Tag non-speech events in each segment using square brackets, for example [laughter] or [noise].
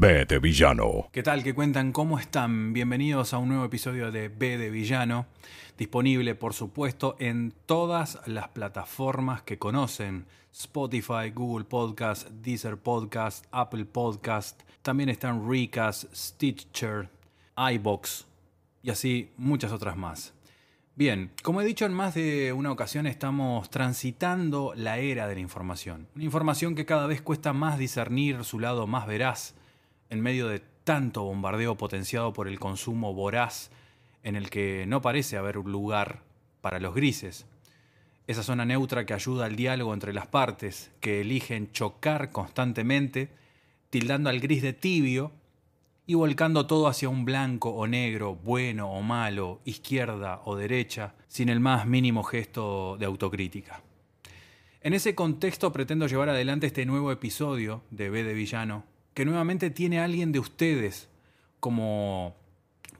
B de Villano. ¿Qué tal? ¿Qué cuentan? ¿Cómo están? Bienvenidos a un nuevo episodio de B de Villano, disponible por supuesto en todas las plataformas que conocen, Spotify, Google Podcast, Deezer Podcast, Apple Podcast, también están Recast, Stitcher, iBox y así muchas otras más. Bien, como he dicho en más de una ocasión, estamos transitando la era de la información. Una información que cada vez cuesta más discernir su lado más veraz en medio de tanto bombardeo potenciado por el consumo voraz en el que no parece haber lugar para los grises. Esa zona neutra que ayuda al diálogo entre las partes, que eligen chocar constantemente, tildando al gris de tibio y volcando todo hacia un blanco o negro, bueno o malo, izquierda o derecha, sin el más mínimo gesto de autocrítica. En ese contexto pretendo llevar adelante este nuevo episodio de B de Villano, que nuevamente tiene a alguien de ustedes como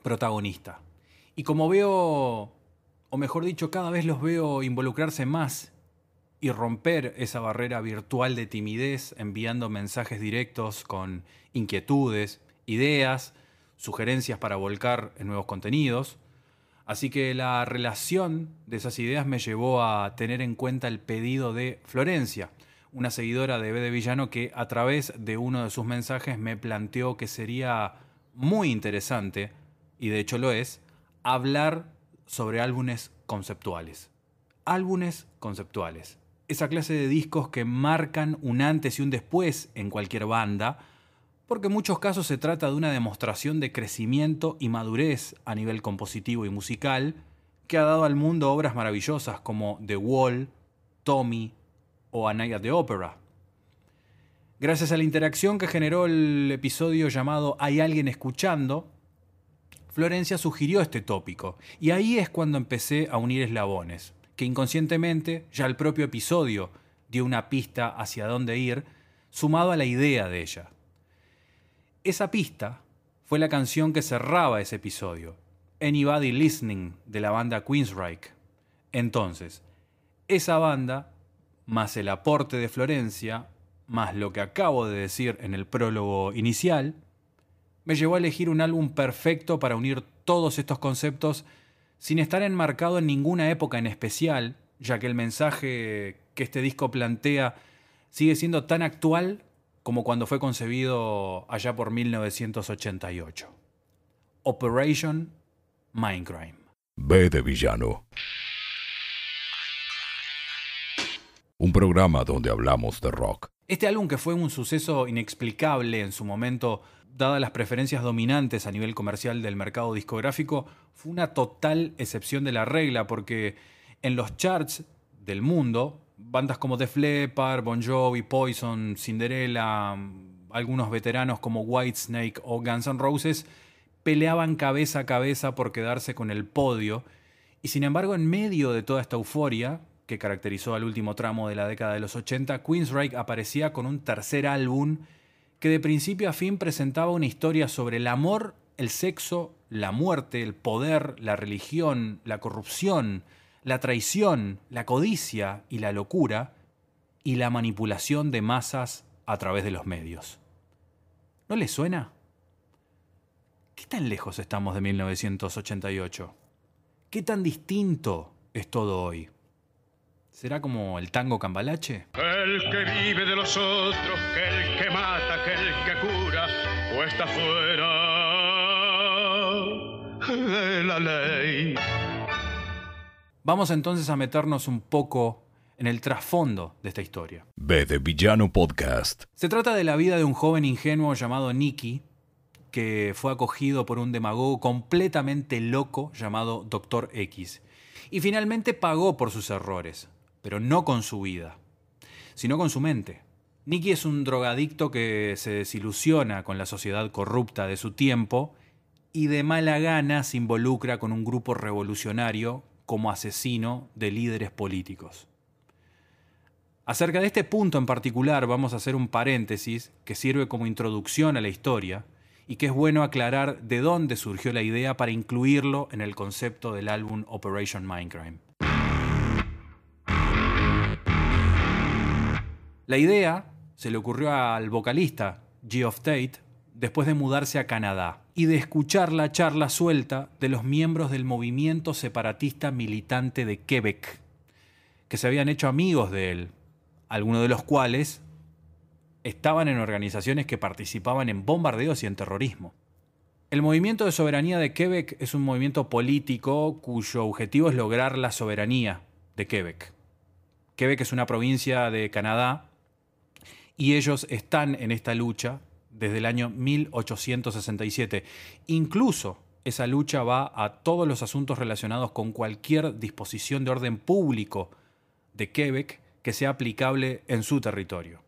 protagonista. Y como veo, o mejor dicho, cada vez los veo involucrarse más y romper esa barrera virtual de timidez enviando mensajes directos con inquietudes, ideas, sugerencias para volcar en nuevos contenidos. Así que la relación de esas ideas me llevó a tener en cuenta el pedido de Florencia, una seguidora de B de Villano que a través de uno de sus mensajes me planteó que sería muy interesante, y de hecho lo es, hablar sobre álbumes conceptuales. Álbumes conceptuales. Esa clase de discos que marcan un antes y un después en cualquier banda, porque en muchos casos se trata de una demostración de crecimiento y madurez a nivel compositivo y musical, que ha dado al mundo obras maravillosas como The Wall, Tommy o A Night at the Opera. Gracias a la interacción que generó el episodio llamado Hay alguien escuchando, Florencia sugirió este tópico, y ahí es cuando empecé a unir eslabones, que inconscientemente ya el propio episodio dio una pista hacia dónde ir, sumado a la idea de ella. Esa pista fue la canción que cerraba ese episodio, Anybody Listening, de la banda Queensryche. Entonces, esa banda, más el aporte de Florencia, más lo que acabo de decir en el prólogo inicial, me llevó a elegir un álbum perfecto para unir todos estos conceptos sin estar enmarcado en ninguna época en especial, ya que el mensaje que este disco plantea sigue siendo tan actual como cuando fue concebido allá por 1988. Operation Mindcrime. B de Villano. Un programa donde hablamos de rock. Este álbum que fue un suceso inexplicable en su momento, dadas las preferencias dominantes a nivel comercial del mercado discográfico, fue una total excepción de la regla porque en los charts del mundo bandas como Def Leppard, Bon Jovi, Poison, Cinderella, algunos veteranos como Whitesnake o Guns N' Roses peleaban cabeza a cabeza por quedarse con el podio y sin embargo en medio de toda esta euforia que caracterizó al último tramo de la década de los 80, Queensryche aparecía con un tercer álbum que de principio a fin presentaba una historia sobre el amor, el sexo, la muerte, el poder, la religión, la corrupción, la traición, la codicia y la locura, y la manipulación de masas a través de los medios. ¿No les suena? ¿Qué tan lejos estamos de 1988? ¿Qué tan distinto es todo hoy? ¿Será como el tango cambalache? El que vive de los otros, que el que mata, que el que cura, o está fuera de la ley. Vamos entonces a meternos un poco en el trasfondo de esta historia. B de Villano Podcast. Se trata de la vida de un joven ingenuo llamado Nicky, que fue acogido por un demagogo completamente loco llamado Dr. X, y finalmente pagó por sus errores, pero no con su vida, sino con su mente. Nicky es un drogadicto que se desilusiona con la sociedad corrupta de su tiempo y de mala gana se involucra con un grupo revolucionario como asesino de líderes políticos. Acerca de este punto en particular vamos a hacer un paréntesis que sirve como introducción a la historia y que es bueno aclarar de dónde surgió la idea para incluirlo en el concepto del álbum Operation Mindcrime. La idea se le ocurrió al vocalista Geoff Tate después de mudarse a Canadá y de escuchar la charla suelta de los miembros del movimiento separatista militante de Quebec, que se habían hecho amigos de él, algunos de los cuales estaban en organizaciones que participaban en bombardeos y en terrorismo. El movimiento de soberanía de Quebec es un movimiento político cuyo objetivo es lograr la soberanía de Quebec. Quebec es una provincia de Canadá y ellos están en esta lucha desde el año 1867. Incluso esa lucha va a todos los asuntos relacionados con cualquier disposición de orden público de Quebec que sea aplicable en su territorio.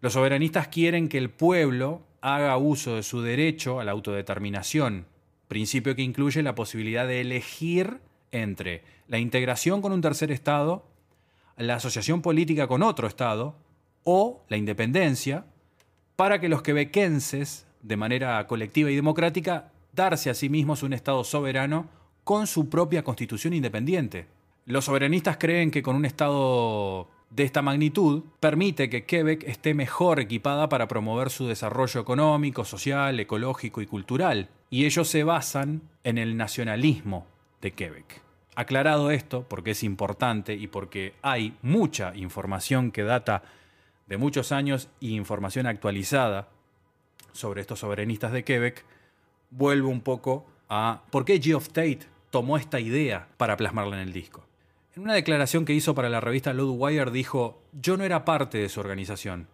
Los soberanistas quieren que el pueblo haga uso de su derecho a la autodeterminación, principio que incluye la posibilidad de elegir entre la integración con un tercer Estado, la asociación política con otro Estado o la independencia, para que los quebequenses, de manera colectiva y democrática, darse a sí mismos un Estado soberano con su propia constitución independiente. Los soberanistas creen que con un Estado de esta magnitud permite que Quebec esté mejor equipada para promover su desarrollo económico, social, ecológico y cultural. Y ellos se basan en el nacionalismo de Quebec. Aclarado esto, porque es importante y porque hay mucha información que data de muchos años y información actualizada sobre estos soberanistas de Quebec, vuelvo un poco a por qué Geoff Tate tomó esta idea para plasmarla en el disco. En una declaración que hizo para la revista Loudwire dijo, yo no era parte de su organización,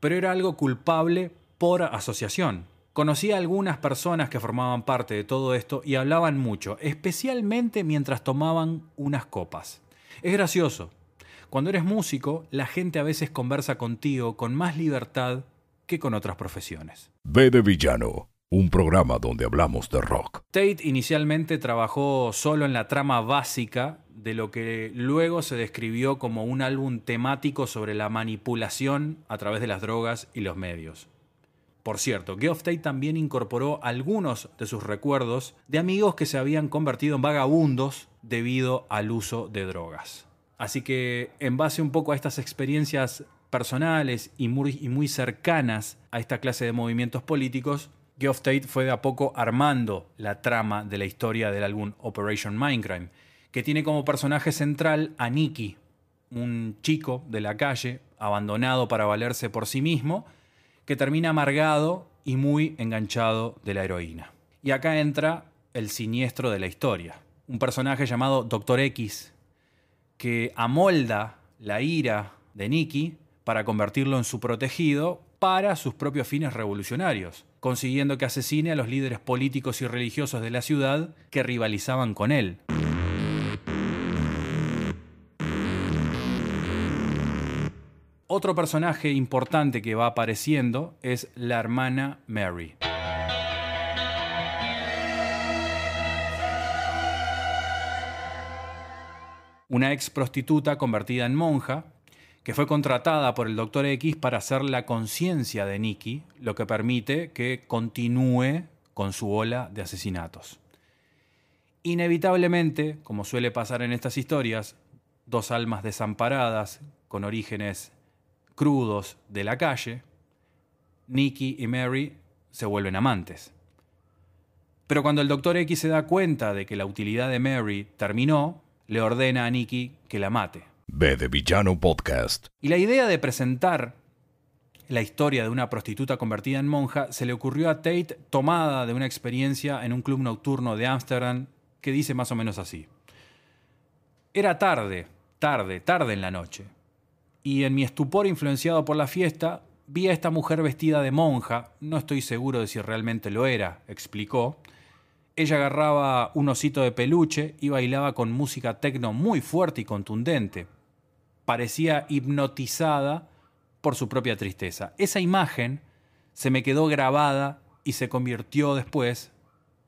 pero era algo culpable por asociación. Conocí a algunas personas que formaban parte de todo esto y hablaban mucho, especialmente mientras tomaban unas copas. Es gracioso, cuando eres músico, la gente a veces conversa contigo con más libertad que con otras profesiones. B de Villano, un programa donde hablamos de rock. Tate inicialmente trabajó solo en la trama básica de lo que luego se describió como un álbum temático sobre la manipulación a través de las drogas y los medios. Por cierto, Geoff Tate también incorporó algunos de sus recuerdos de amigos que se habían convertido en vagabundos debido al uso de drogas. Así que en base un poco a estas experiencias personales y muy, cercanas a esta clase de movimientos políticos, Geoff Tate fue de a poco armando la trama de la historia del álbum Operation Mindcrime, que tiene como personaje central a Nicky, un chico de la calle, abandonado para valerse por sí mismo, que termina amargado y muy enganchado de la heroína. Y acá entra el siniestro de la historia, un personaje llamado Doctor X, que amolda la ira de Nicky para convertirlo en su protegido para sus propios fines revolucionarios, consiguiendo que asesine a los líderes políticos y religiosos de la ciudad que rivalizaban con él. Otro personaje importante que va apareciendo es la hermana Mary. Una ex prostituta convertida en monja, que fue contratada por el Dr. X para hacer la conciencia de Nicky, lo que permite que continúe con su ola de asesinatos. Inevitablemente, como suele pasar en estas historias, dos almas desamparadas con orígenes crudos de la calle, Nicky y Mary se vuelven amantes. Pero cuando el Dr. X se da cuenta de que la utilidad de Mary terminó, le ordena a Nicky que la mate. B de Villano Podcast. Y la idea de presentar la historia de una prostituta convertida en monja se le ocurrió a Tate tomada de una experiencia en un club nocturno de Ámsterdam que dice más o menos así. Era tarde, tarde, tarde en la noche. Y en mi estupor influenciado por la fiesta, vi a esta mujer vestida de monja, no estoy seguro de si realmente lo era, explicó, ella agarraba un osito de peluche y bailaba con música tecno muy fuerte y contundente. Parecía hipnotizada por su propia tristeza. Esa imagen se me quedó grabada y se convirtió después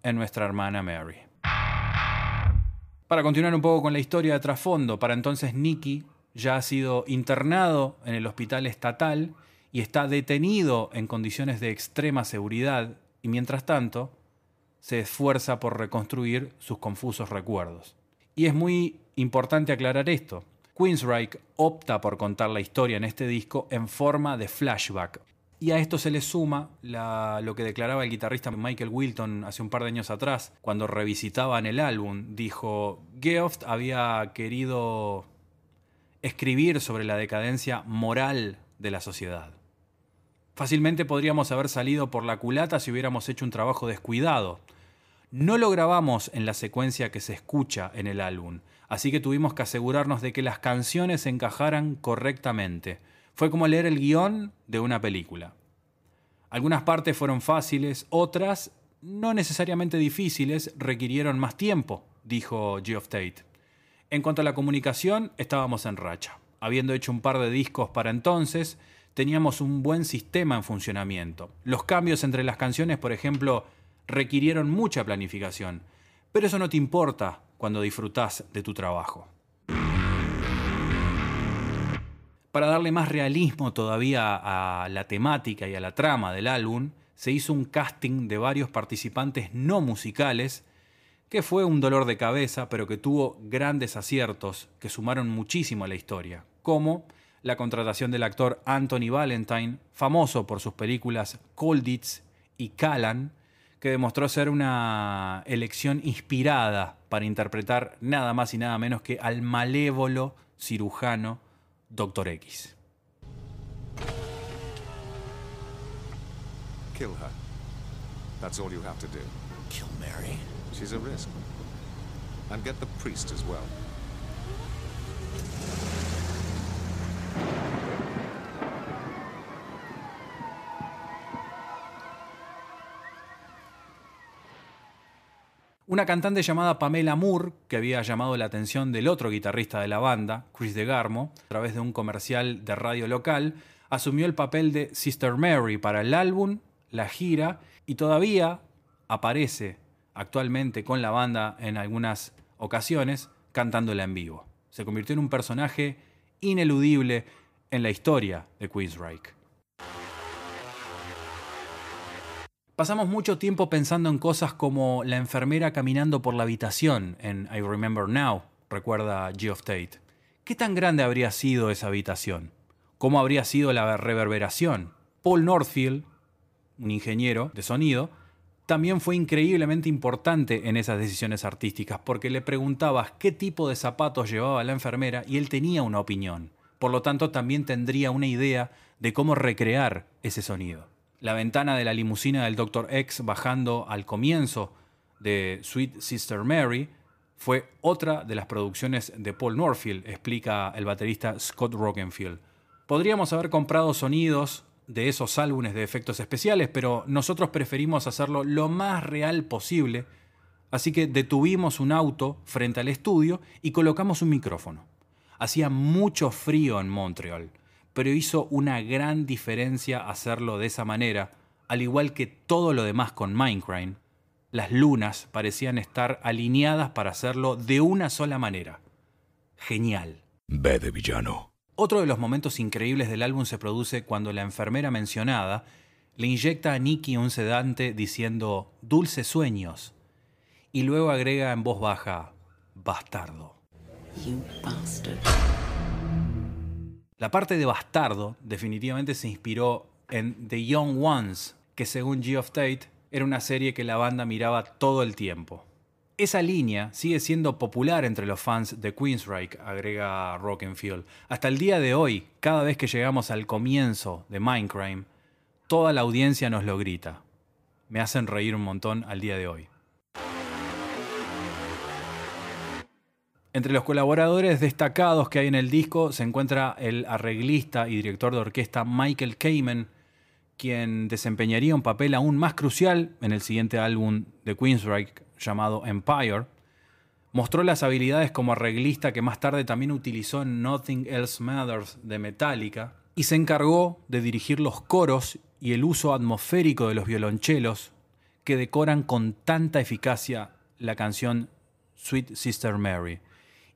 en nuestra hermana Mary. Para continuar un poco con la historia de trasfondo, para entonces Nicky ya ha sido internado en el hospital estatal y está detenido en condiciones de extrema seguridad y mientras tanto se esfuerza por reconstruir sus confusos recuerdos. Y es muy importante aclarar esto. Queensryche opta por contar la historia en este disco en forma de flashback. Y a esto se le suma lo que declaraba el guitarrista Michael Wilton hace un par de años atrás, cuando revisitaban el álbum. Dijo, Geoff había querido escribir sobre la decadencia moral de la sociedad. Fácilmente podríamos haber salido por la culata si hubiéramos hecho un trabajo descuidado. No lo grabamos en la secuencia que se escucha en el álbum, así que tuvimos que asegurarnos de que las canciones encajaran correctamente. Fue como leer el guion de una película. Algunas partes fueron fáciles, otras, no necesariamente difíciles, requirieron más tiempo, dijo Geoff Tate. En cuanto a la comunicación, estábamos en racha. Habiendo hecho un par de discos para entonces, teníamos un buen sistema en funcionamiento. Los cambios entre las canciones, por ejemplo, requirieron mucha planificación, pero eso no te importa cuando disfrutas de tu trabajo. Para darle más realismo todavía a la temática y a la trama del álbum, se hizo un casting de varios participantes no musicales, que fue un dolor de cabeza, pero que tuvo grandes aciertos que sumaron muchísimo a la historia, como la contratación del actor Anthony Valentine, famoso por sus películas Colditz y Callan, que demostró ser una elección inspirada para interpretar nada más y nada menos que al malévolo cirujano Dr. X. Kill her. That's all you have to do. Kill Mary? She's a risk. And get the priest as well. Una cantante llamada Pamela Moore, que había llamado la atención del otro guitarrista de la banda, Chris DeGarmo, a través de un comercial de radio local, asumió el papel de Sister Mary para el álbum, la gira y todavía aparece actualmente con la banda en algunas ocasiones cantándola en vivo. Se convirtió en un personaje ineludible en la historia de Queensryche. Pasamos mucho tiempo pensando en cosas como la enfermera caminando por la habitación en I Remember Now, recuerda Geoff Tate. ¿Qué tan grande habría sido esa habitación? ¿Cómo habría sido la reverberación? Paul Northfield, un ingeniero de sonido, también fue increíblemente importante en esas decisiones artísticas porque le preguntabas qué tipo de zapatos llevaba la enfermera y él tenía una opinión. Por lo tanto, también tendría una idea de cómo recrear ese sonido la ventana de la limusina del Dr. X bajando al comienzo de Sweet Sister Mary fue otra de las producciones de Paul Norfield, explica el baterista Scott Rockenfield. Podríamos haber comprado sonidos de esos álbumes de efectos especiales, pero nosotros preferimos hacerlo lo más real posible, así que detuvimos un auto frente al estudio y colocamos un micrófono. Hacía mucho frío en Montreal pero hizo una gran diferencia hacerlo de esa manera, al igual que todo lo demás con Minecraft. Las lunas parecían estar alineadas para hacerlo de una sola manera. Genial. B de villano. Otro de los momentos increíbles del álbum se produce cuando la enfermera mencionada le inyecta a Nicky un sedante diciendo dulces sueños y luego agrega en voz baja bastardo. You bastard. La parte de Bastardo definitivamente se inspiró en The Young Ones, que según Geoff Tate era una serie que la banda miraba todo el tiempo. Esa línea sigue siendo popular entre los fans de Queensryche, agrega Rockenfield. Hasta el día de hoy, cada vez que llegamos al comienzo de Minecraft, toda la audiencia nos lo grita. Me hacen reír un montón al día de hoy. Entre los colaboradores destacados que hay en el disco se encuentra el arreglista y director de orquesta Michael Kamen, quien desempeñaría un papel aún más crucial en el siguiente álbum de Queensryche llamado Empire. Mostró las habilidades como arreglista que más tarde también utilizó en Nothing Else Matters de Metallica y se encargó de dirigir los coros y el uso atmosférico de los violonchelos que decoran con tanta eficacia la canción Sweet Sister Mary.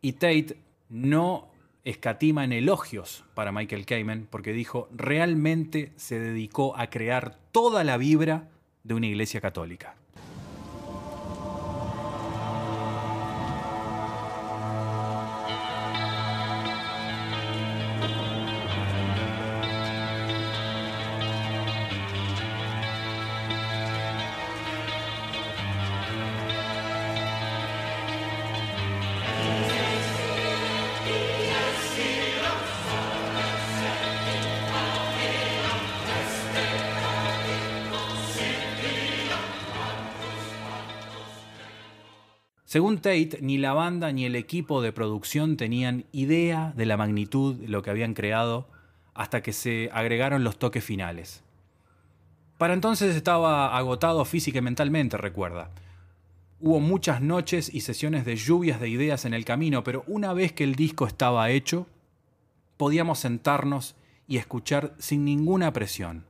Y Tate no escatima en elogios para Michael Kamen porque dijo, realmente se dedicó a crear toda la vibra de una iglesia católica. Según Tate, ni la banda ni el equipo de producción tenían idea de la magnitud de lo que habían creado hasta que se agregaron los toques finales. Para entonces estaba agotado física y mentalmente, recuerda. Hubo muchas noches y sesiones de lluvias de ideas en el camino, pero una vez que el disco estaba hecho, podíamos sentarnos y escuchar sin ninguna presión.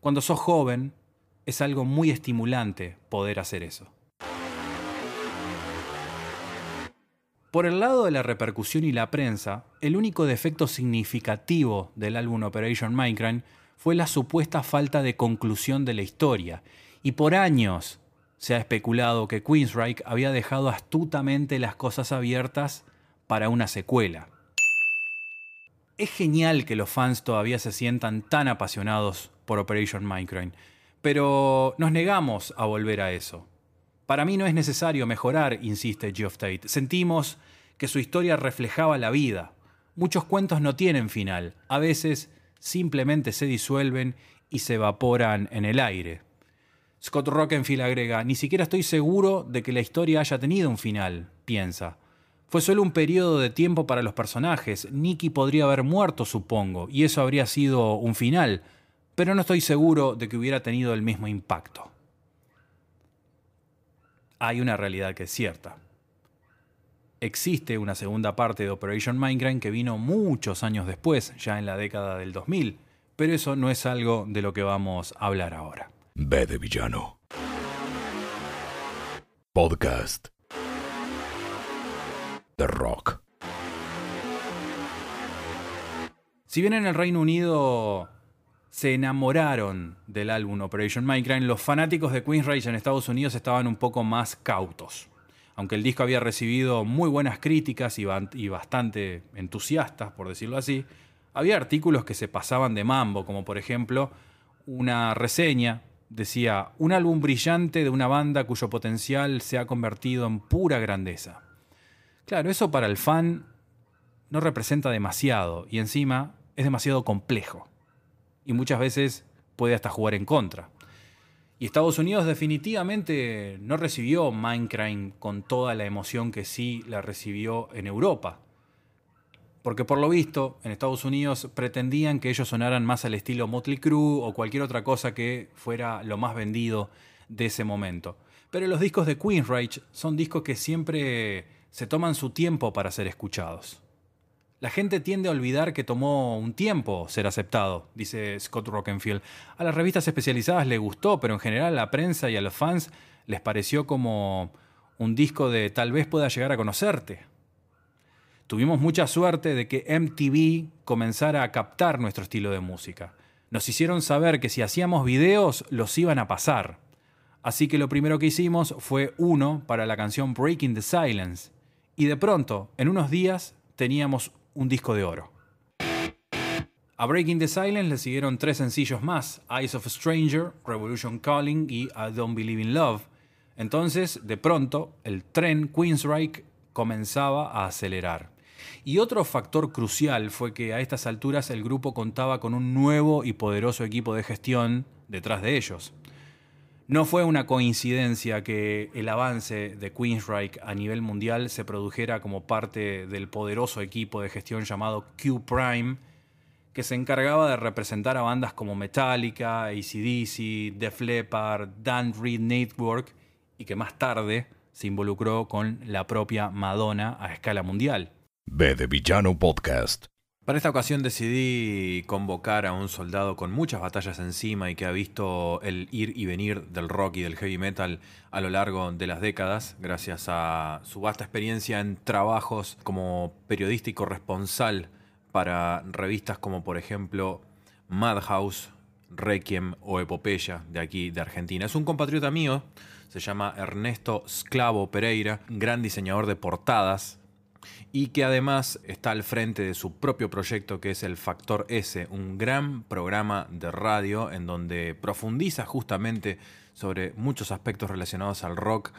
Cuando sos joven, es algo muy estimulante poder hacer eso. Por el lado de la repercusión y la prensa, el único defecto significativo del álbum Operation Minecraft fue la supuesta falta de conclusión de la historia, y por años se ha especulado que Queensryche había dejado astutamente las cosas abiertas para una secuela. Es genial que los fans todavía se sientan tan apasionados por Operation Minecraft, pero nos negamos a volver a eso. Para mí no es necesario mejorar, insiste Geoff Tate. Sentimos que su historia reflejaba la vida. Muchos cuentos no tienen final, a veces simplemente se disuelven y se evaporan en el aire. Scott Rockenfield agrega, ni siquiera estoy seguro de que la historia haya tenido un final, piensa. Fue solo un periodo de tiempo para los personajes. Nicky podría haber muerto, supongo, y eso habría sido un final, pero no estoy seguro de que hubiera tenido el mismo impacto. Hay una realidad que es cierta. Existe una segunda parte de Operation Minecraft que vino muchos años después, ya en la década del 2000, pero eso no es algo de lo que vamos a hablar ahora. B de villano. Podcast. The Rock. Si bien en el Reino Unido se enamoraron del álbum Operation Minecraft, los fanáticos de Queensrÿche en Estados Unidos estaban un poco más cautos. Aunque el disco había recibido muy buenas críticas y bastante entusiastas, por decirlo así, había artículos que se pasaban de mambo, como por ejemplo una reseña decía, un álbum brillante de una banda cuyo potencial se ha convertido en pura grandeza. Claro, eso para el fan no representa demasiado y encima es demasiado complejo. Y muchas veces puede hasta jugar en contra. Y Estados Unidos definitivamente no recibió Minecraft con toda la emoción que sí la recibió en Europa. Porque por lo visto, en Estados Unidos pretendían que ellos sonaran más al estilo Motley Crue o cualquier otra cosa que fuera lo más vendido de ese momento. Pero los discos de Queensrÿche son discos que siempre se toman su tiempo para ser escuchados. La gente tiende a olvidar que tomó un tiempo ser aceptado, dice Scott Rockenfield. A las revistas especializadas le gustó, pero en general a la prensa y a los fans les pareció como un disco de tal vez pueda llegar a conocerte. Tuvimos mucha suerte de que MTV comenzara a captar nuestro estilo de música. Nos hicieron saber que si hacíamos videos los iban a pasar. Así que lo primero que hicimos fue uno para la canción Breaking the Silence. Y de pronto, en unos días, teníamos un disco de oro. A Breaking the Silence le siguieron tres sencillos más, Eyes of a Stranger, Revolution Calling y I Don't Believe in Love. Entonces, de pronto, el tren Queensryche comenzaba a acelerar. Y otro factor crucial fue que a estas alturas el grupo contaba con un nuevo y poderoso equipo de gestión detrás de ellos. No fue una coincidencia que el avance de Queensryche a nivel mundial se produjera como parte del poderoso equipo de gestión llamado Q Prime, que se encargaba de representar a bandas como Metallica, ACDC, Def Leppard, Dan Reed Network y que más tarde se involucró con la propia Madonna a escala mundial. B de villano podcast. Para esta ocasión decidí convocar a un soldado con muchas batallas encima y que ha visto el ir y venir del rock y del heavy metal a lo largo de las décadas, gracias a su vasta experiencia en trabajos como periodista y corresponsal para revistas como por ejemplo Madhouse, Requiem o Epopeya de aquí de Argentina. Es un compatriota mío, se llama Ernesto Sclavo Pereira, gran diseñador de portadas, y que además está al frente de su propio proyecto que es el Factor S, un gran programa de radio en donde profundiza justamente sobre muchos aspectos relacionados al rock,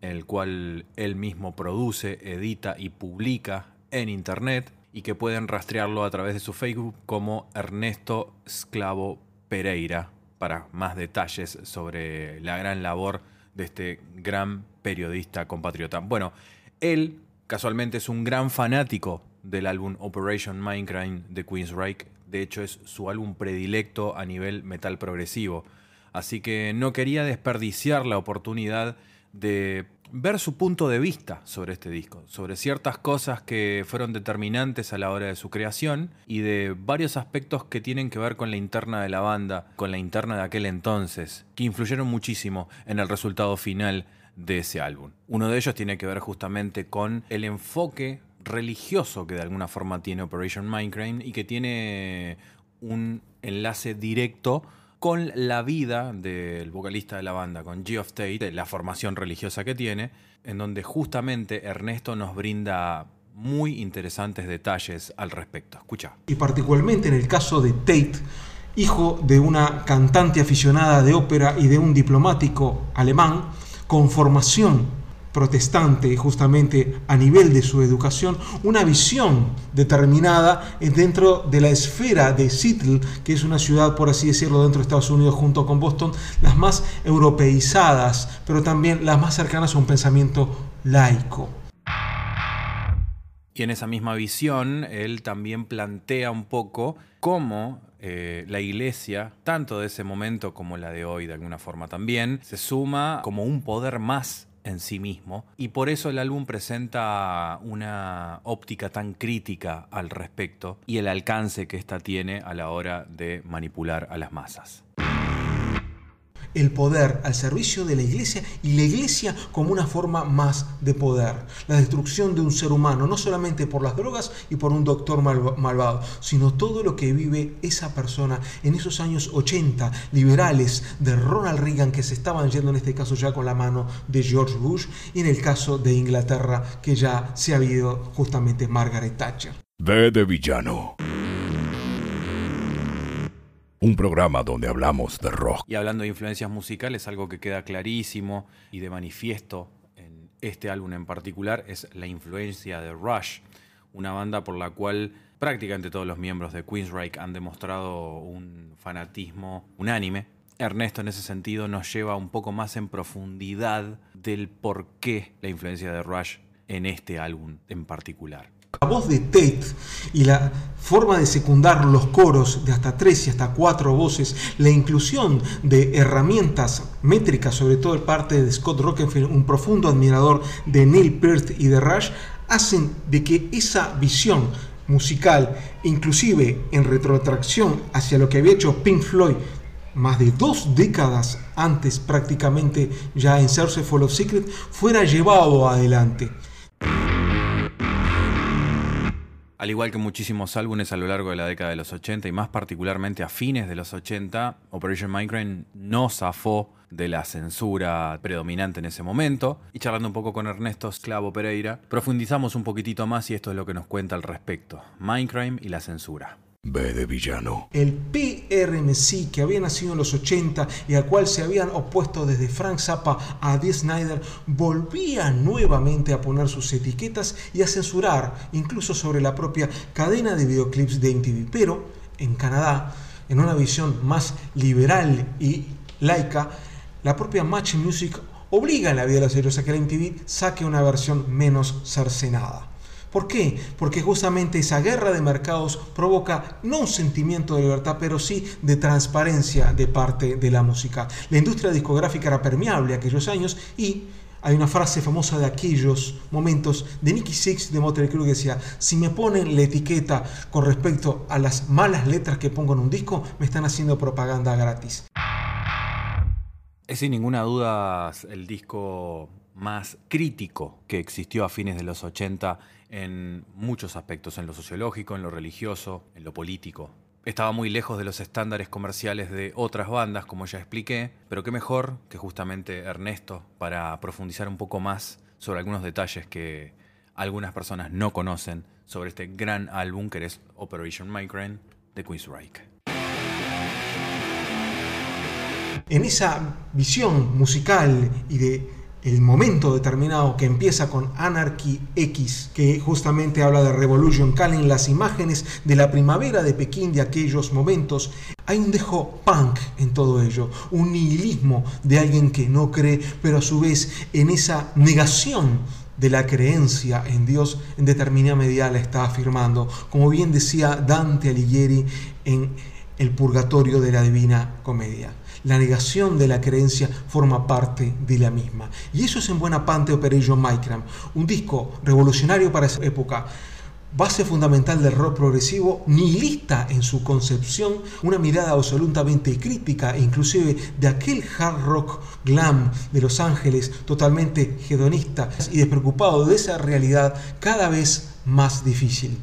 el cual él mismo produce, edita y publica en internet y que pueden rastrearlo a través de su Facebook como Ernesto Esclavo Pereira para más detalles sobre la gran labor de este gran periodista compatriota. Bueno, él casualmente es un gran fanático del álbum Operation Mindcrime de Queensryche. De hecho, es su álbum predilecto a nivel metal progresivo. Así que no quería desperdiciar la oportunidad de ver su punto de vista sobre este disco, sobre ciertas cosas que fueron determinantes a la hora de su creación y de varios aspectos que tienen que ver con la interna de la banda, con la interna de aquel entonces, que influyeron muchísimo en el resultado final de ese álbum. Uno de ellos tiene que ver justamente con el enfoque religioso que de alguna forma tiene Operation Mindcrime y que tiene un enlace directo con la vida del vocalista de la banda, con Geoff Tate, la formación religiosa que tiene, en donde justamente Ernesto nos brinda muy interesantes detalles al respecto. Escucha. Y particularmente en el caso de Tate, hijo de una cantante aficionada de ópera y de un diplomático alemán, con formación protestante justamente a nivel de su educación, una visión determinada dentro de la esfera de Seattle, que es una ciudad, por así decirlo, dentro de Estados Unidos junto con Boston, las más europeizadas, pero también las más cercanas a un pensamiento laico. Y en esa misma visión, él también plantea un poco cómo eh, la iglesia, tanto de ese momento como la de hoy de alguna forma también, se suma como un poder más en sí mismo. Y por eso el álbum presenta una óptica tan crítica al respecto y el alcance que ésta tiene a la hora de manipular a las masas el poder al servicio de la iglesia y la iglesia como una forma más de poder. La destrucción de un ser humano, no solamente por las drogas y por un doctor malvado, sino todo lo que vive esa persona en esos años 80 liberales de Ronald Reagan que se estaban yendo en este caso ya con la mano de George Bush y en el caso de Inglaterra que ya se ha habido justamente Margaret Thatcher. Ve de villano un programa donde hablamos de rock. Y hablando de influencias musicales, algo que queda clarísimo y de manifiesto en este álbum en particular es la influencia de Rush, una banda por la cual prácticamente todos los miembros de Queensryche han demostrado un fanatismo unánime. Ernesto en ese sentido nos lleva un poco más en profundidad del por qué la influencia de Rush en este álbum en particular. La voz de Tate y la forma de secundar los coros de hasta tres y hasta cuatro voces, la inclusión de herramientas métricas, sobre todo de parte de Scott Rockenfield, un profundo admirador de Neil Peart y de Rush, hacen de que esa visión musical, inclusive en retrotracción hacia lo que había hecho Pink Floyd más de dos décadas antes prácticamente ya en Search for of Secret, fuera llevado adelante. Al igual que muchísimos álbumes a lo largo de la década de los 80 y más particularmente a fines de los 80, Operation Mindcrime no zafó de la censura predominante en ese momento. Y charlando un poco con Ernesto Esclavo Pereira, profundizamos un poquitito más y esto es lo que nos cuenta al respecto. Mindcrime y la censura. B de villano. El PRMC, que había nacido en los 80 y al cual se habían opuesto desde Frank Zappa a Dee Snyder, volvía nuevamente a poner sus etiquetas y a censurar, incluso sobre la propia cadena de videoclips de MTV. Pero en Canadá, en una visión más liberal y laica, la propia Match Music obliga en la vida de los sellos a que la MTV saque una versión menos cercenada. ¿Por qué? Porque justamente esa guerra de mercados provoca no un sentimiento de libertad, pero sí de transparencia de parte de la música. La industria discográfica era permeable aquellos años y hay una frase famosa de aquellos momentos de Nicky Six de Motley Crue que decía, si me ponen la etiqueta con respecto a las malas letras que pongo en un disco, me están haciendo propaganda gratis. Es sin ninguna duda el disco más crítico que existió a fines de los 80 en muchos aspectos, en lo sociológico, en lo religioso, en lo político. Estaba muy lejos de los estándares comerciales de otras bandas, como ya expliqué, pero qué mejor que justamente Ernesto para profundizar un poco más sobre algunos detalles que algunas personas no conocen sobre este gran álbum que es Operation Migraine de Queensryche. En esa visión musical y de el momento determinado que empieza con Anarchy X, que justamente habla de Revolution Calling, las imágenes de la primavera de Pekín de aquellos momentos, hay un dejo punk en todo ello, un nihilismo de alguien que no cree, pero a su vez en esa negación de la creencia en Dios en determinada medida la está afirmando, como bien decía Dante Alighieri en El Purgatorio de la Divina Comedia. La negación de la creencia forma parte de la misma. Y eso es en buena parte Operation Micram, un disco revolucionario para esa época base fundamental del rock progresivo, nihilista en su concepción, una mirada absolutamente crítica, inclusive de aquel hard rock glam de Los Ángeles, totalmente hedonista y despreocupado de esa realidad cada vez más difícil.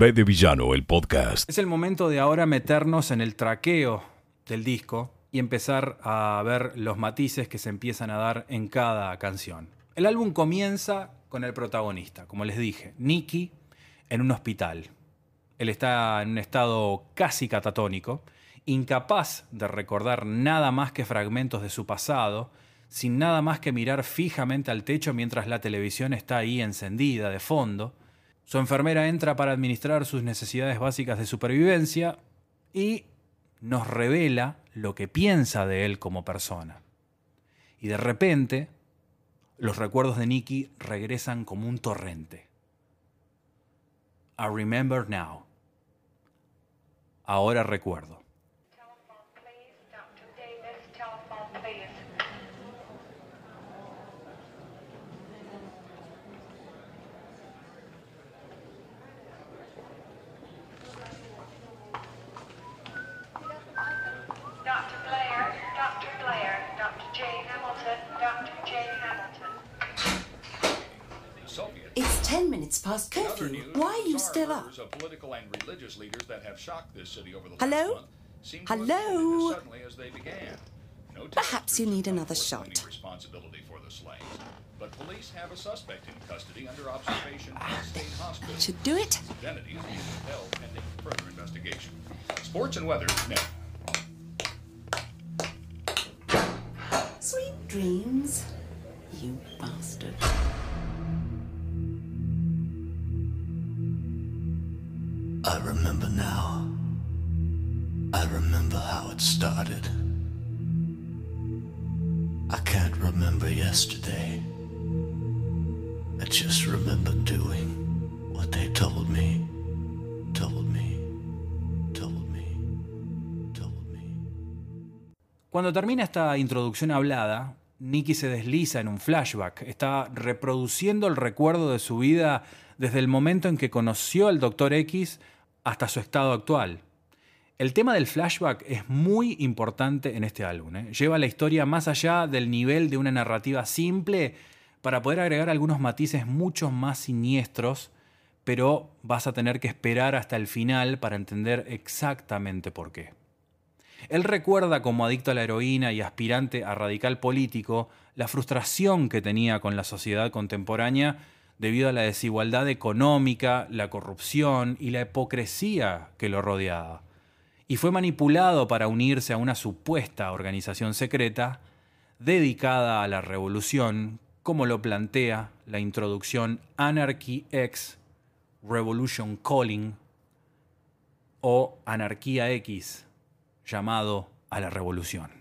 B de Villano, el podcast. Es el momento de ahora meternos en el traqueo del disco y empezar a ver los matices que se empiezan a dar en cada canción. El álbum comienza con el protagonista, como les dije, Nicky en un hospital. Él está en un estado casi catatónico, incapaz de recordar nada más que fragmentos de su pasado, sin nada más que mirar fijamente al techo mientras la televisión está ahí encendida de fondo. Su enfermera entra para administrar sus necesidades básicas de supervivencia y nos revela lo que piensa de él como persona. Y de repente, los recuerdos de Nicky regresan como un torrente. I remember now. Ahora recuerdo. 10 minutes past curfew. Why are you still up? political and religious leaders that have shocked this city over the Hello? Month, Hello? No Perhaps you need another shot. Slaves, but police have a suspect in custody under observation at ah, state hospital. Should do it. His identity is held pending further investigation. Sports and weather next. Sweet dreams, you bastard. Now. I remember how it started. I can't remember yesterday. I just remember doing what they told me, told me, told me, told me. Cuando termina esta introducción hablada, Nicky se desliza en un flashback. Está reproduciendo el recuerdo de su vida desde el momento en que conoció al Dr. X hasta su estado actual. El tema del flashback es muy importante en este álbum. ¿eh? Lleva la historia más allá del nivel de una narrativa simple para poder agregar algunos matices mucho más siniestros, pero vas a tener que esperar hasta el final para entender exactamente por qué. Él recuerda como adicto a la heroína y aspirante a radical político la frustración que tenía con la sociedad contemporánea debido a la desigualdad económica, la corrupción y la hipocresía que lo rodeaba. Y fue manipulado para unirse a una supuesta organización secreta dedicada a la revolución, como lo plantea la introducción Anarchy X Revolution Calling o Anarquía X llamado a la revolución.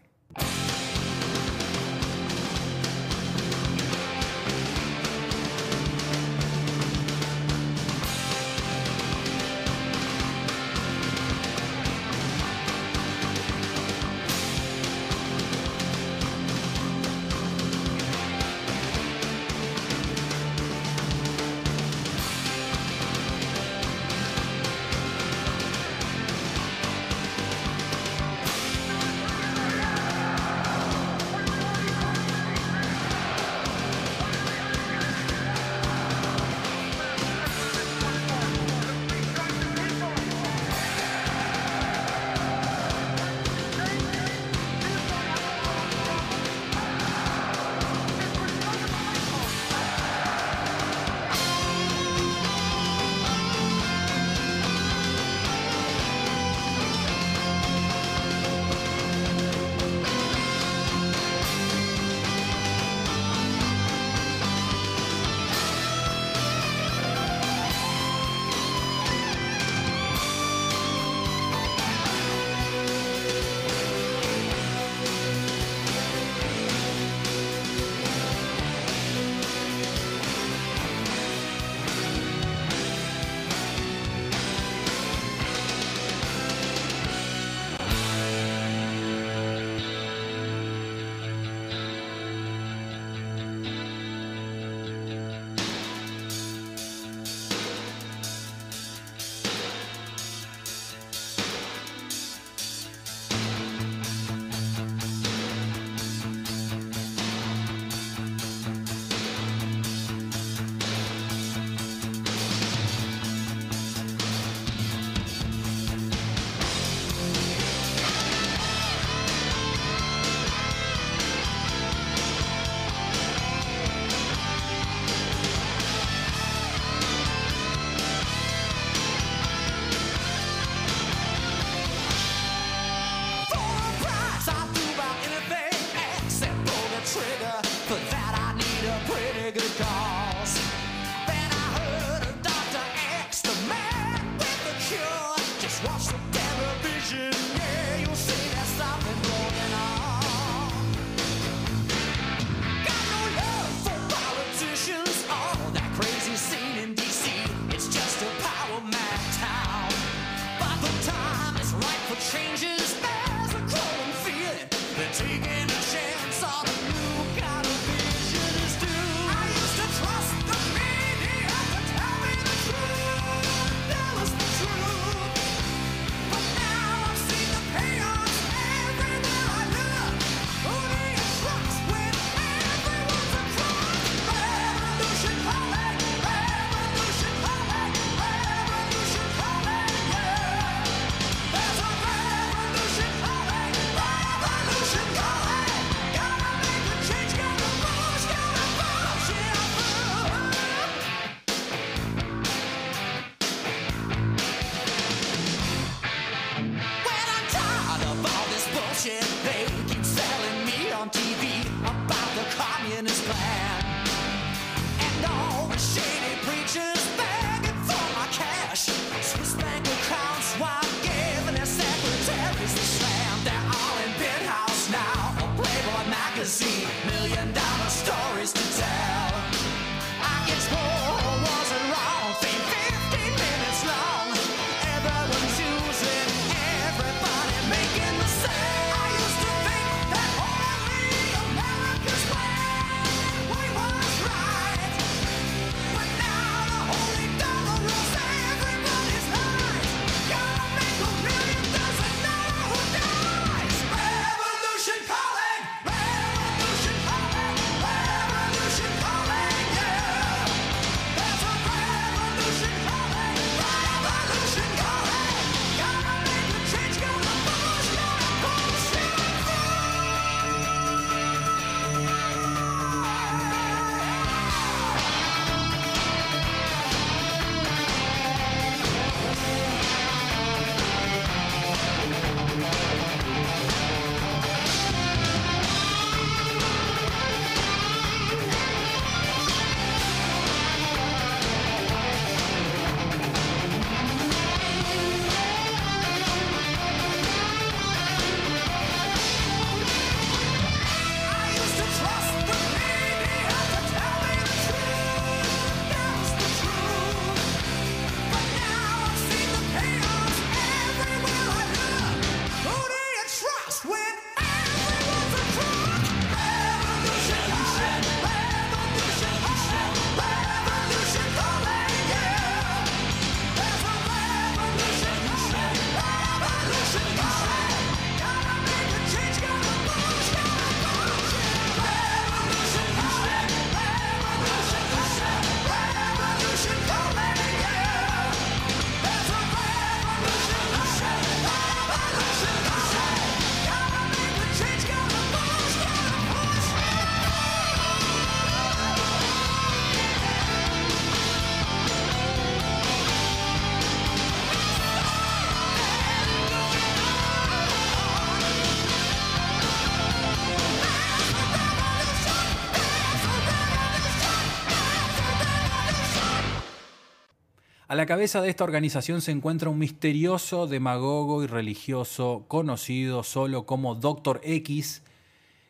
La cabeza de esta organización se encuentra un misterioso demagogo y religioso conocido solo como Dr. X,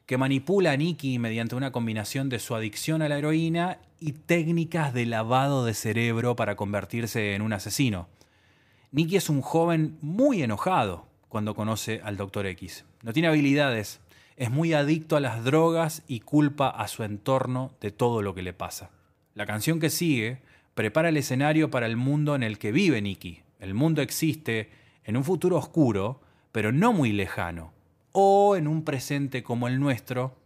que manipula a Nicky mediante una combinación de su adicción a la heroína y técnicas de lavado de cerebro para convertirse en un asesino. Nicky es un joven muy enojado cuando conoce al Dr. X. No tiene habilidades, es muy adicto a las drogas y culpa a su entorno de todo lo que le pasa. La canción que sigue prepara el escenario para el mundo en el que vive Nicky. El mundo existe en un futuro oscuro, pero no muy lejano, o en un presente como el nuestro,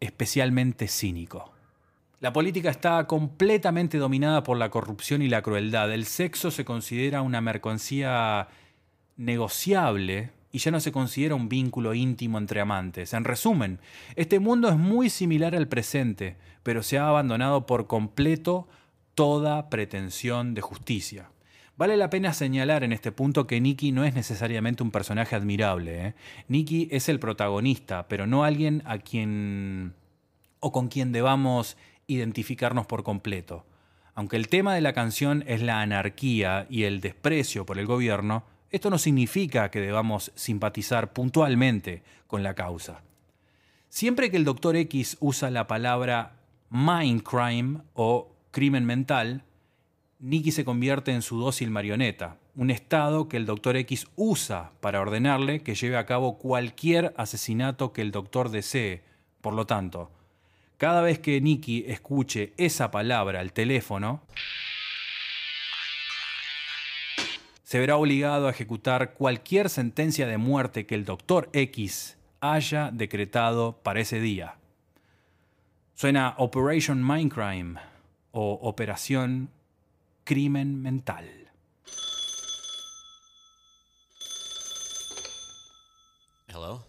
especialmente cínico. La política está completamente dominada por la corrupción y la crueldad. El sexo se considera una mercancía negociable y ya no se considera un vínculo íntimo entre amantes. En resumen, este mundo es muy similar al presente, pero se ha abandonado por completo toda pretensión de justicia. Vale la pena señalar en este punto que Nicky no es necesariamente un personaje admirable. ¿eh? Nicky es el protagonista, pero no alguien a quien o con quien debamos identificarnos por completo. Aunque el tema de la canción es la anarquía y el desprecio por el gobierno, esto no significa que debamos simpatizar puntualmente con la causa. Siempre que el Doctor X usa la palabra mind crime o crimen mental, Nicky se convierte en su dócil marioneta, un estado que el Doctor X usa para ordenarle que lleve a cabo cualquier asesinato que el Doctor desee. Por lo tanto, cada vez que Nicky escuche esa palabra al teléfono, se verá obligado a ejecutar cualquier sentencia de muerte que el Doctor X haya decretado para ese día. Suena Operation Mindcrime o Operación Crimen Mental. Hello?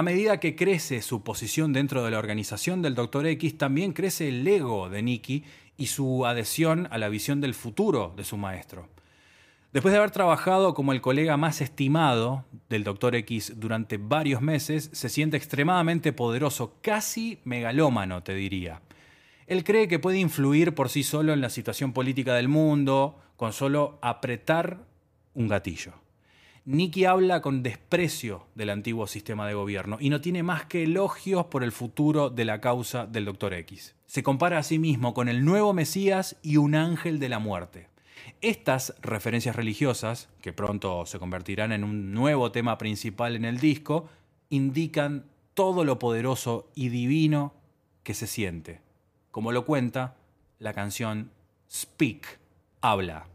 A medida que crece su posición dentro de la organización del Dr. X, también crece el ego de Nicky y su adhesión a la visión del futuro de su maestro. Después de haber trabajado como el colega más estimado del Dr. X durante varios meses, se siente extremadamente poderoso, casi megalómano, te diría. Él cree que puede influir por sí solo en la situación política del mundo con solo apretar un gatillo. Nicky habla con desprecio del antiguo sistema de gobierno y no tiene más que elogios por el futuro de la causa del Dr. X. Se compara a sí mismo con el nuevo Mesías y un ángel de la muerte. Estas referencias religiosas, que pronto se convertirán en un nuevo tema principal en el disco, indican todo lo poderoso y divino que se siente, como lo cuenta la canción Speak, habla.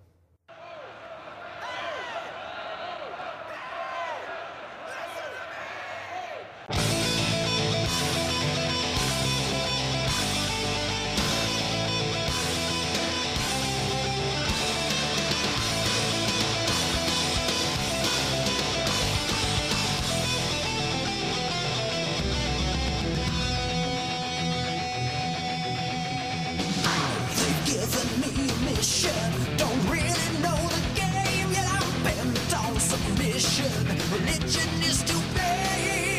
Religion is to blame.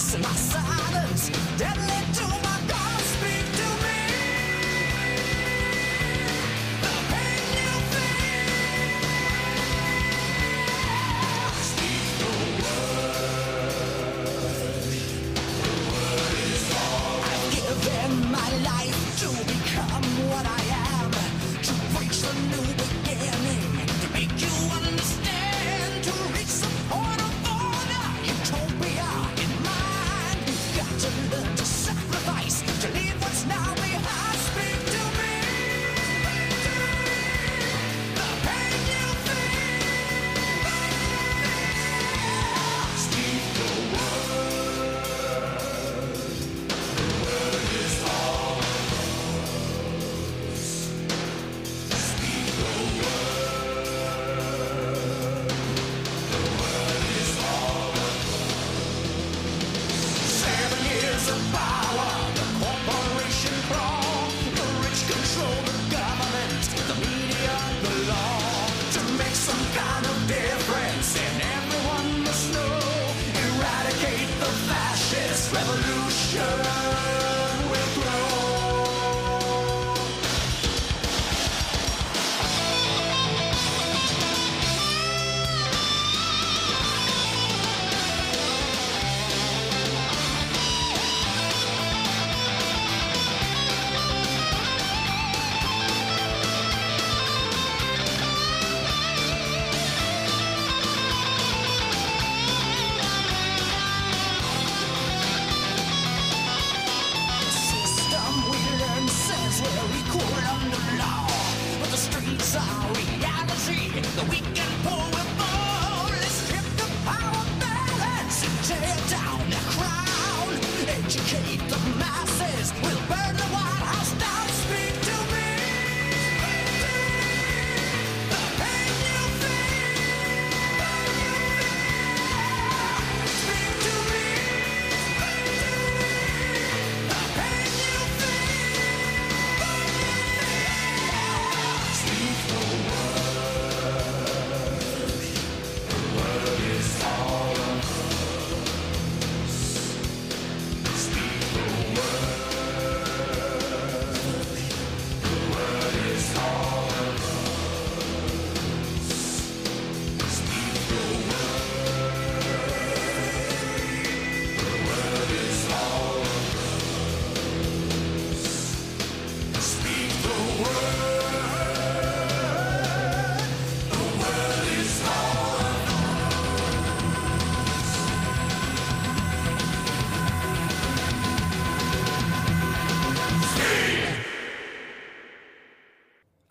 In my silence. Deadly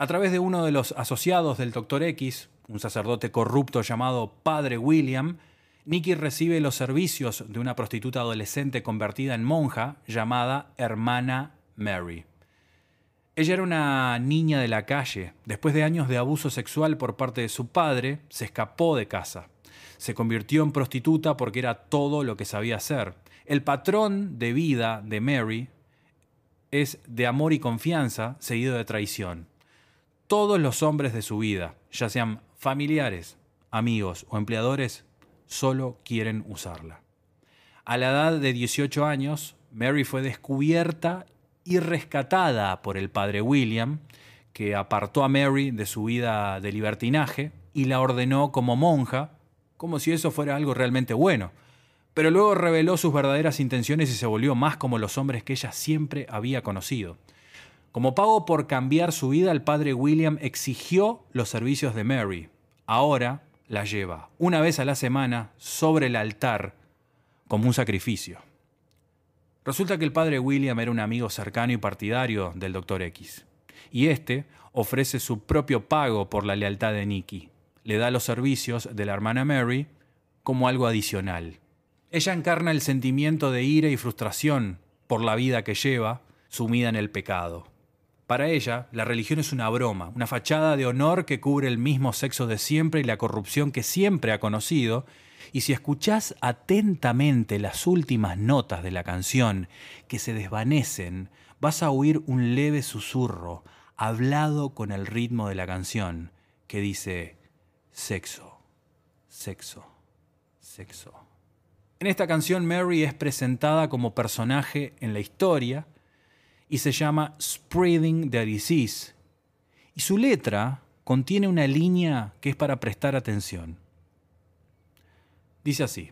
través de uno de los asociados del Dr. X, un sacerdote corrupto llamado Padre William, Nicky recibe los servicios de una prostituta adolescente convertida en monja llamada Hermana Mary. Ella era una niña de la calle. Después de años de abuso sexual por parte de su padre, se escapó de casa. Se convirtió en prostituta porque era todo lo que sabía hacer. El patrón de vida de Mary es de amor y confianza seguido de traición. Todos los hombres de su vida, ya sean familiares, amigos o empleadores, solo quieren usarla. A la edad de 18 años, Mary fue descubierta y rescatada por el padre William, que apartó a Mary de su vida de libertinaje y la ordenó como monja, como si eso fuera algo realmente bueno. Pero luego reveló sus verdaderas intenciones y se volvió más como los hombres que ella siempre había conocido. Como pago por cambiar su vida, el padre William exigió los servicios de Mary. Ahora la lleva una vez a la semana sobre el altar como un sacrificio. Resulta que el padre William era un amigo cercano y partidario del Dr. X. Y este ofrece su propio pago por la lealtad de Nicky. Le da los servicios de la hermana Mary como algo adicional. Ella encarna el sentimiento de ira y frustración por la vida que lleva, sumida en el pecado. Para ella, la religión es una broma, una fachada de honor que cubre el mismo sexo de siempre y la corrupción que siempre ha conocido, y si escuchás atentamente las últimas notas de la canción que se desvanecen, vas a oír un leve susurro, hablado con el ritmo de la canción, que dice sexo, sexo, sexo. En esta canción Mary es presentada como personaje en la historia y se llama Spreading the Disease. Y su letra contiene una línea que es para prestar atención. Dice así,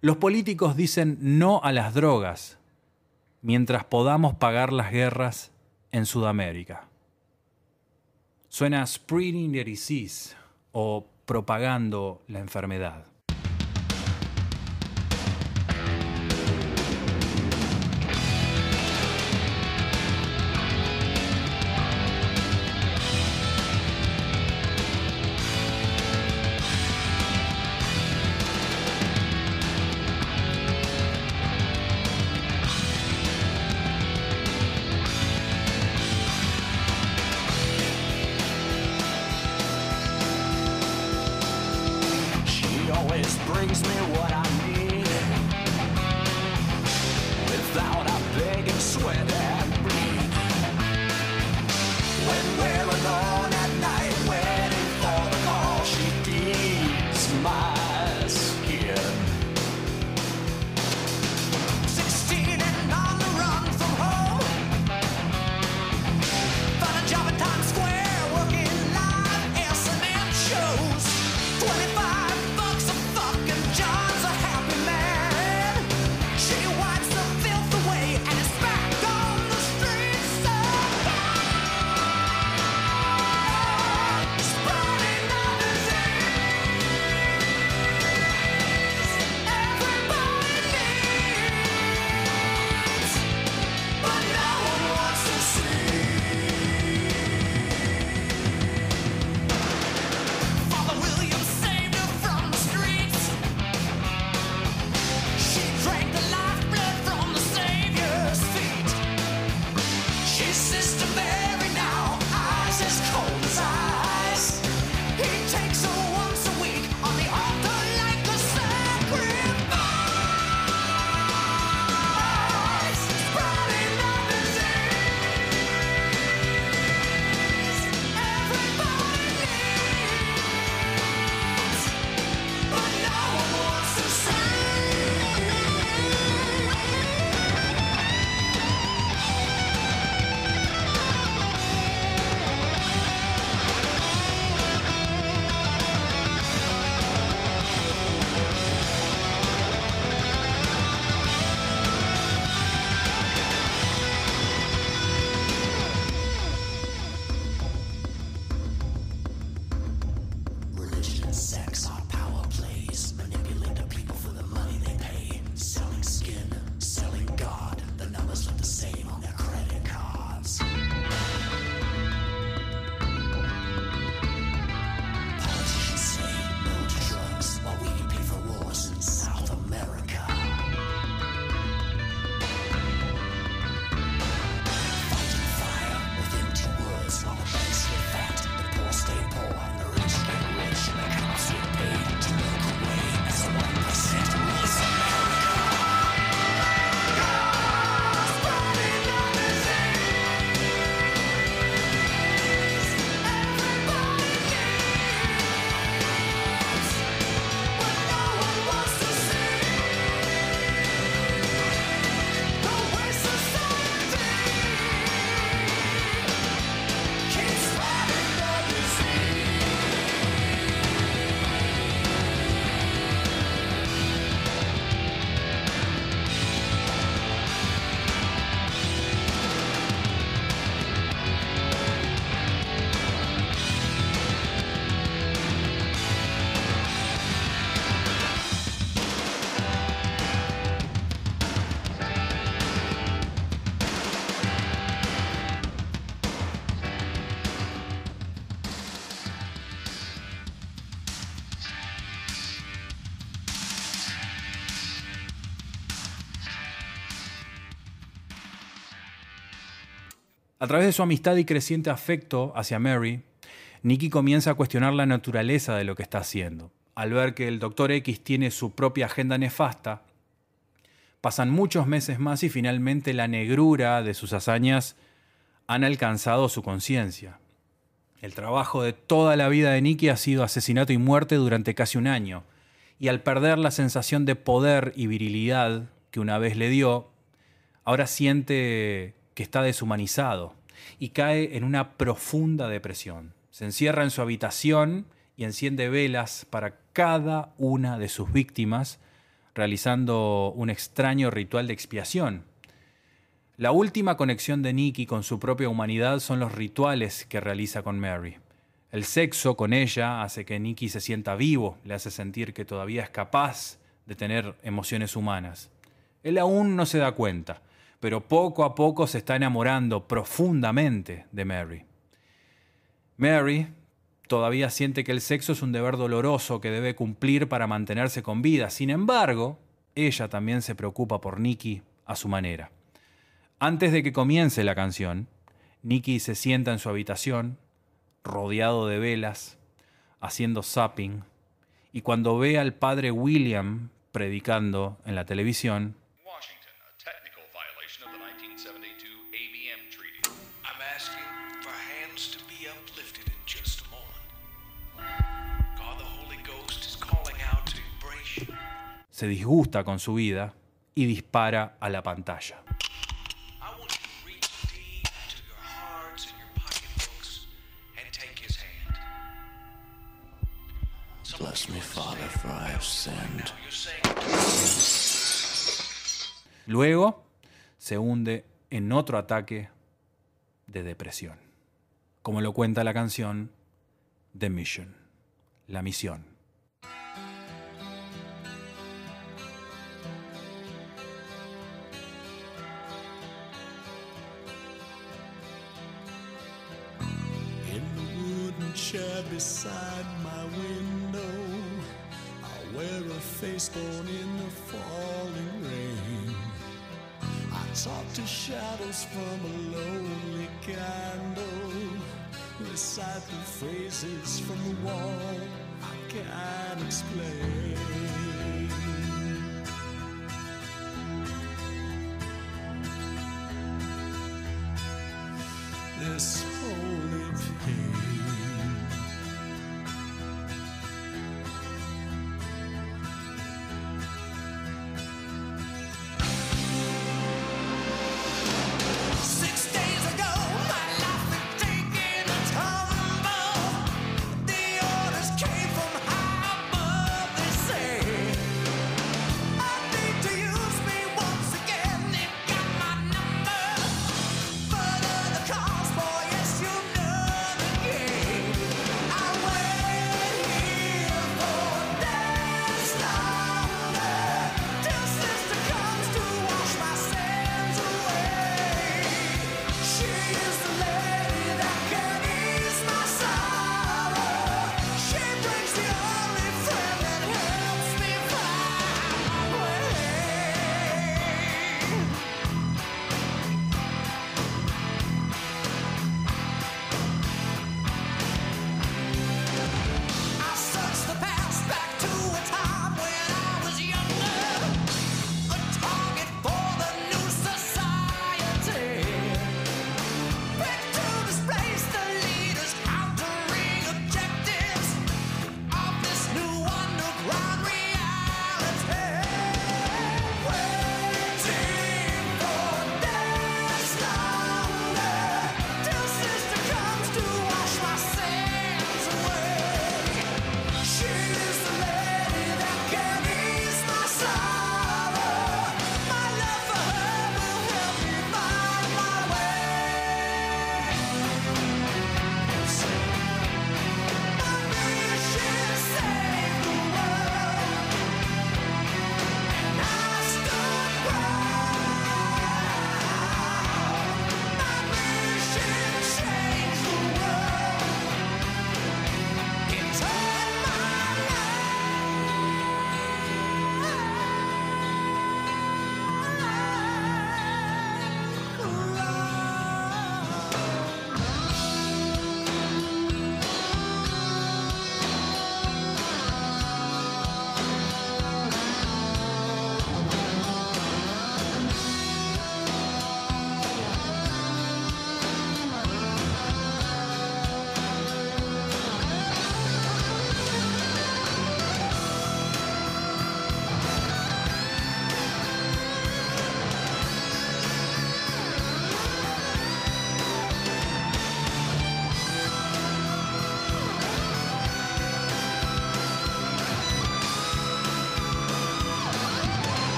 los políticos dicen no a las drogas mientras podamos pagar las guerras en Sudamérica. Suena spreading the disease o propagando la enfermedad. A través de su amistad y creciente afecto hacia Mary, Nicky comienza a cuestionar la naturaleza de lo que está haciendo. Al ver que el Dr. X tiene su propia agenda nefasta, pasan muchos meses más y finalmente la negrura de sus hazañas han alcanzado su conciencia. El trabajo de toda la vida de Nicky ha sido asesinato y muerte durante casi un año, y al perder la sensación de poder y virilidad que una vez le dio, ahora siente que está deshumanizado y cae en una profunda depresión. Se encierra en su habitación y enciende velas para cada una de sus víctimas, realizando un extraño ritual de expiación. La última conexión de Nicky con su propia humanidad son los rituales que realiza con Mary. El sexo con ella hace que Nicky se sienta vivo, le hace sentir que todavía es capaz de tener emociones humanas. Él aún no se da cuenta, pero poco a poco se está enamorando profundamente de Mary. Mary todavía siente que el sexo es un deber doloroso que debe cumplir para mantenerse con vida. Sin embargo, ella también se preocupa por Nicky a su manera. Antes de que comience la canción, Nicky se sienta en su habitación, rodeado de velas, haciendo zapping, y cuando ve al padre William predicando en la televisión, se disgusta con su vida y dispara a la pantalla. Luego se hunde en otro ataque de depresión, como lo cuenta la canción The Mission, la misión. Beside my window, I wear a face born in the falling rain. I talk to shadows from a lonely candle, recite the phrases from the wall I can't explain. This holy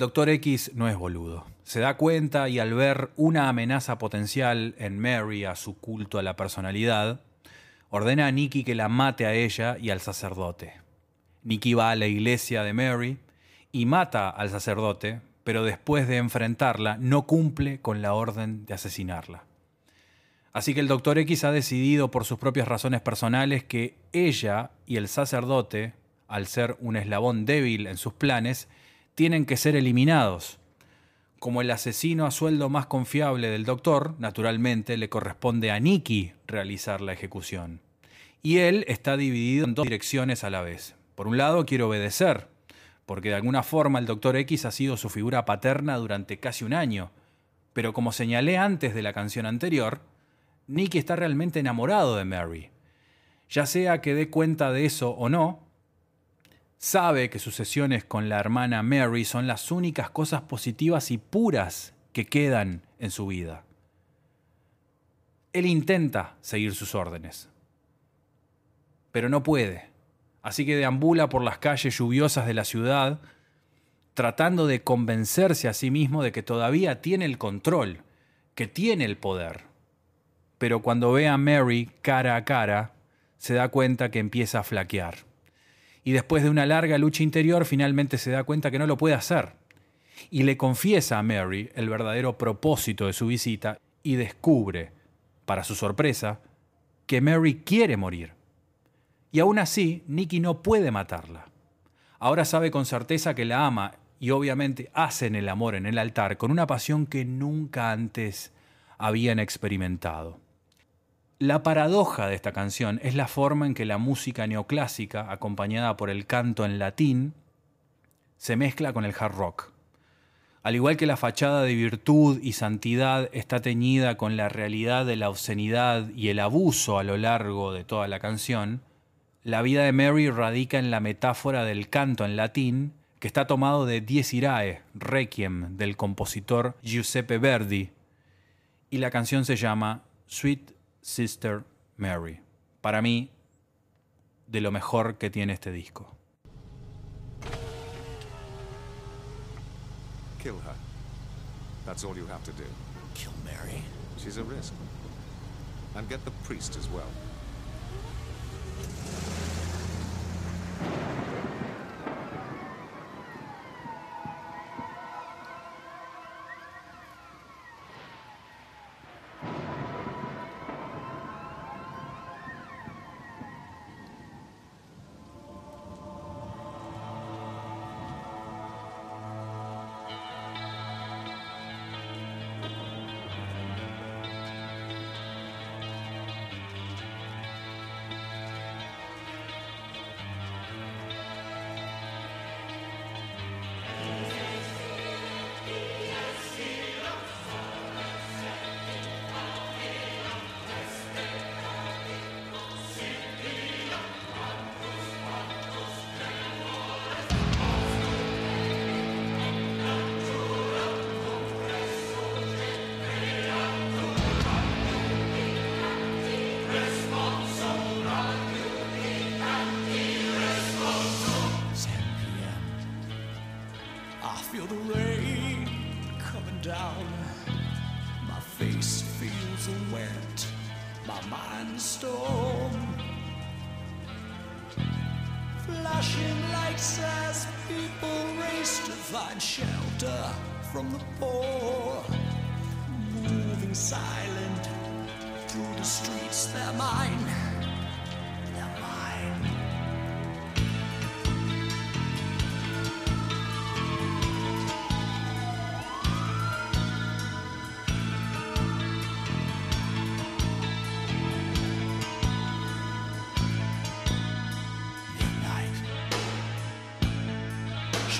Doctor X no es boludo. Se da cuenta y al ver una amenaza potencial en Mary a su culto a la personalidad, ordena a Nikki que la mate a ella y al sacerdote. Nikki va a la iglesia de Mary y mata al sacerdote, pero después de enfrentarla no cumple con la orden de asesinarla. Así que el Doctor X ha decidido por sus propias razones personales que ella y el sacerdote, al ser un eslabón débil en sus planes, tienen que ser eliminados. Como el asesino a sueldo más confiable del Doctor, naturalmente le corresponde a Nikki realizar la ejecución. Y él está dividido en dos direcciones a la vez. Por un lado, quiere obedecer, porque de alguna forma el Doctor X ha sido su figura paterna durante casi un año. Pero como señalé antes de la canción anterior, Nicky está realmente enamorado de Mary. Ya sea que dé cuenta de eso o no, sabe que sus sesiones con la hermana Mary son las únicas cosas positivas y puras que quedan en su vida. Él intenta seguir sus órdenes, pero no puede. Así que deambula por las calles lluviosas de la ciudad, tratando de convencerse a sí mismo de que todavía tiene el control, que tiene el poder pero cuando ve a Mary cara a cara, se da cuenta que empieza a flaquear. Y después de una larga lucha interior, finalmente se da cuenta que no lo puede hacer. Y le confiesa a Mary el verdadero propósito de su visita y descubre, para su sorpresa, que Mary quiere morir. Y aún así, Nicky no puede matarla. Ahora sabe con certeza que la ama y obviamente hacen el amor en el altar con una pasión que nunca antes habían experimentado. La paradoja de esta canción es la forma en que la música neoclásica, acompañada por el canto en latín, se mezcla con el hard rock. Al igual que la fachada de virtud y santidad está teñida con la realidad de la obscenidad y el abuso a lo largo de toda la canción, la vida de Mary radica en la metáfora del canto en latín, que está tomado de Dies Irae, Requiem, del compositor Giuseppe Verdi, y la canción se llama Sweet Sister Mary. Para mí, de lo mejor que tiene este disco. Kill her. That's all you have to do. Kill Mary? She's a risk. And get the priest as well. Find shelter from the poor. Moving silent through the streets, they're mine. They're mine.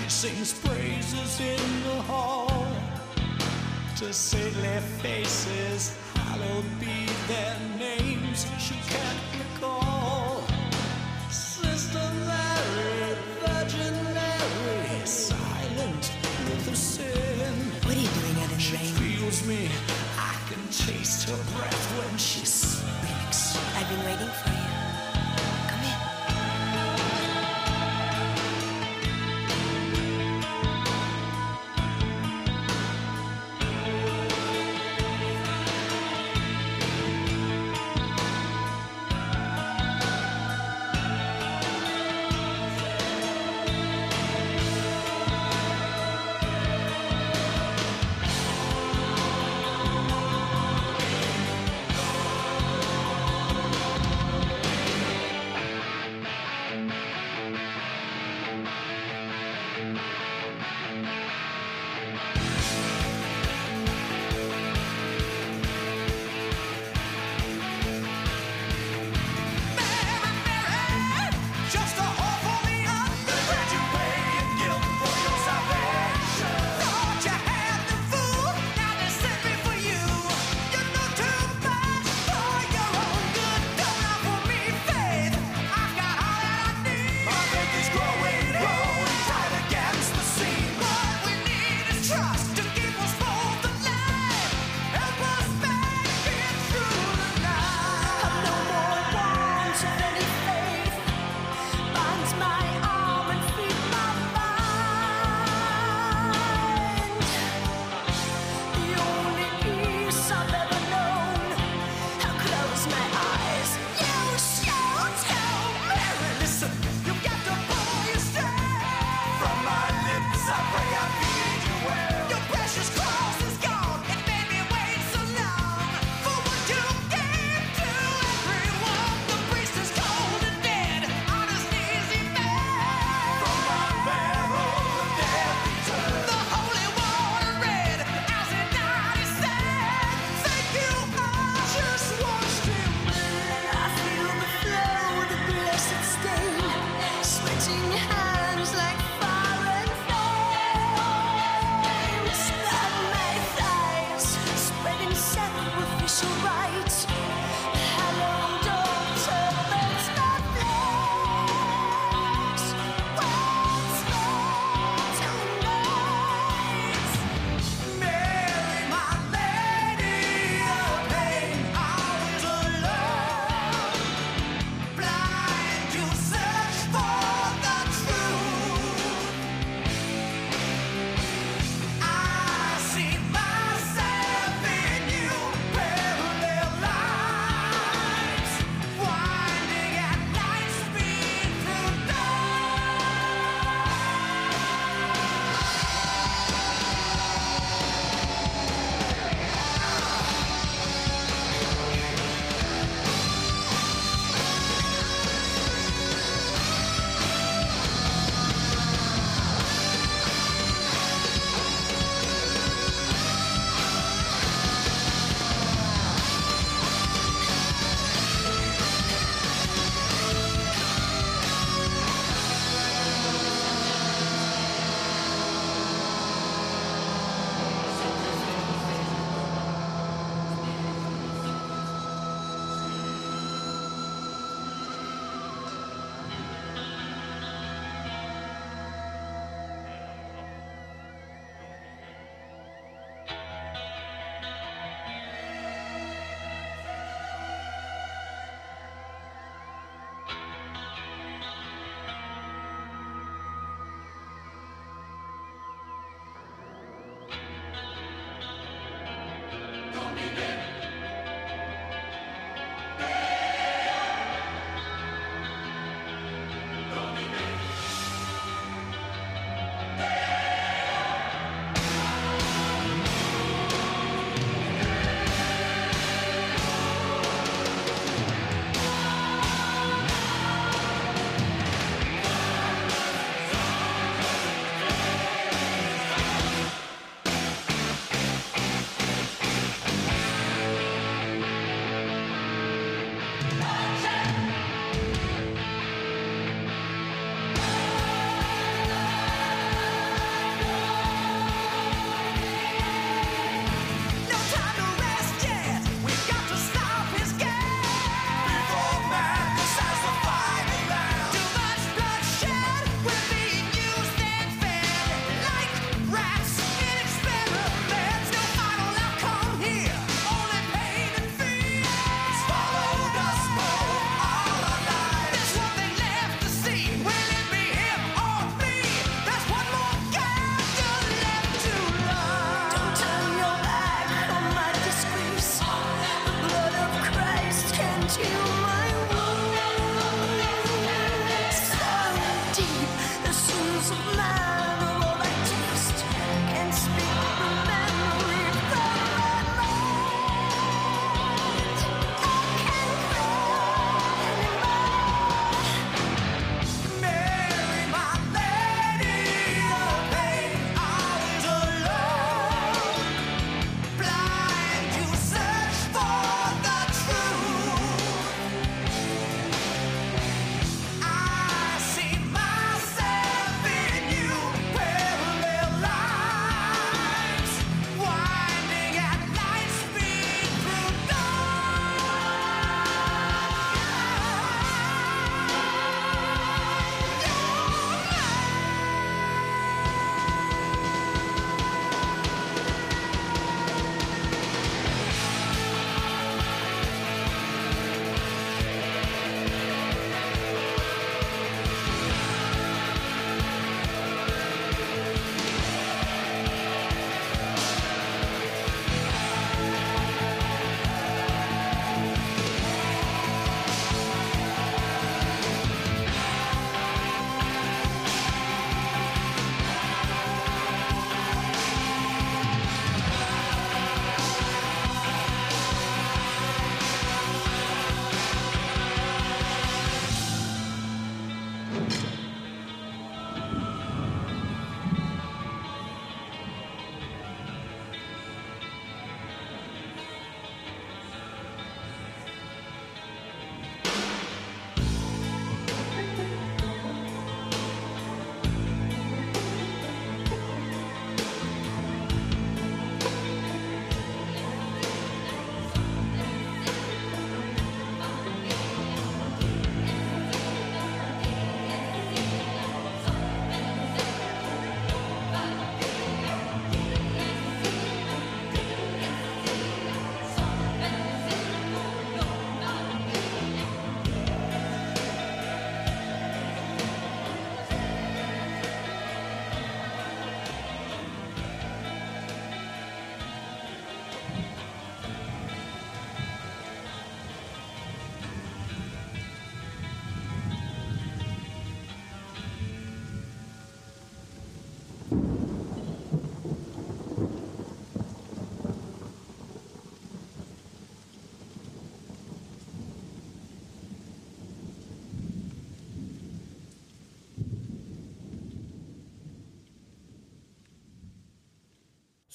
sings praises in the hall to saintly faces,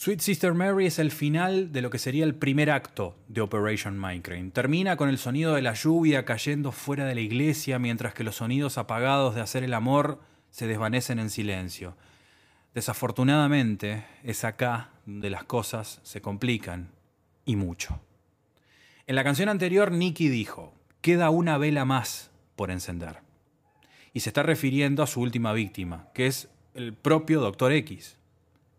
Sweet Sister Mary es el final de lo que sería el primer acto de Operation Mindcrime. Termina con el sonido de la lluvia cayendo fuera de la iglesia mientras que los sonidos apagados de hacer el amor se desvanecen en silencio. Desafortunadamente es acá donde las cosas se complican y mucho. En la canción anterior Nicky dijo, queda una vela más por encender. Y se está refiriendo a su última víctima, que es el propio Doctor X.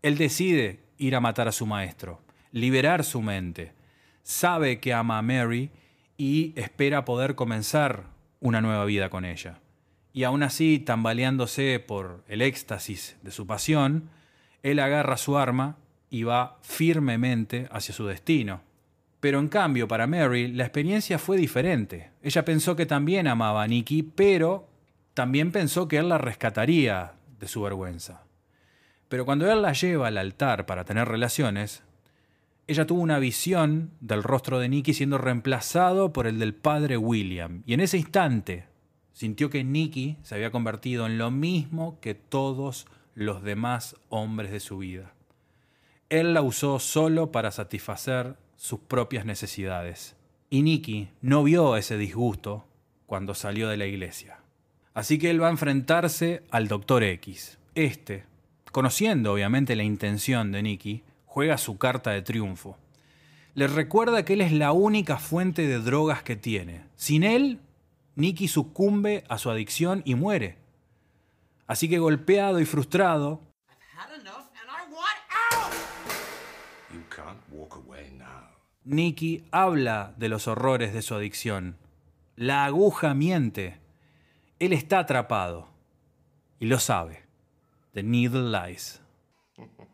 Él decide ir a matar a su maestro, liberar su mente. Sabe que ama a Mary y espera poder comenzar una nueva vida con ella. Y aún así, tambaleándose por el éxtasis de su pasión, él agarra su arma y va firmemente hacia su destino. Pero en cambio, para Mary, la experiencia fue diferente. Ella pensó que también amaba a Nicky, pero también pensó que él la rescataría de su vergüenza. Pero cuando él la lleva al altar para tener relaciones, ella tuvo una visión del rostro de Nicky siendo reemplazado por el del padre William. Y en ese instante sintió que Nicky se había convertido en lo mismo que todos los demás hombres de su vida. Él la usó solo para satisfacer sus propias necesidades. Y Nicky no vio ese disgusto cuando salió de la iglesia. Así que él va a enfrentarse al Doctor X. Este, conociendo obviamente la intención de Nicky, juega su carta de triunfo. Le recuerda que él es la única fuente de drogas que tiene. Sin él, Nicky sucumbe a su adicción y muere. Así que golpeado y frustrado. Nicky habla de los horrores de su adicción. La aguja miente. Él está atrapado. Y lo sabe. The needle lies. [laughs]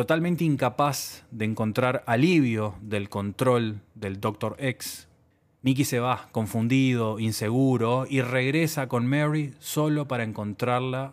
Totalmente incapaz de encontrar alivio del control del Dr. X, Nicky se va, confundido, inseguro, y regresa con Mary solo para encontrarla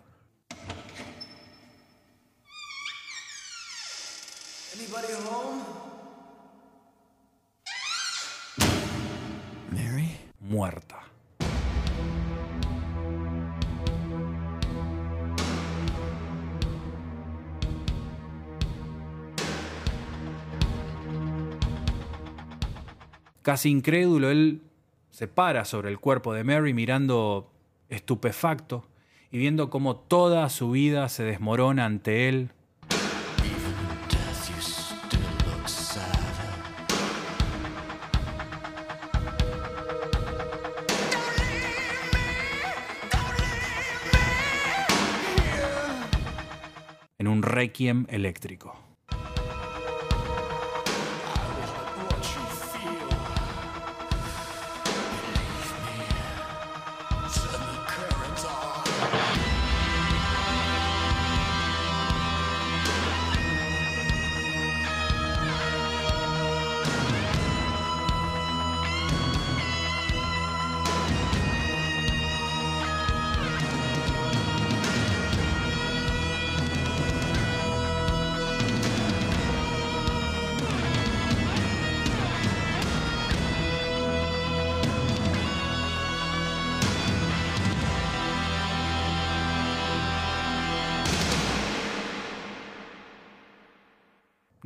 Casi incrédulo, él se para sobre el cuerpo de Mary mirando estupefacto y viendo cómo toda su vida se desmorona ante él. En un requiem eléctrico.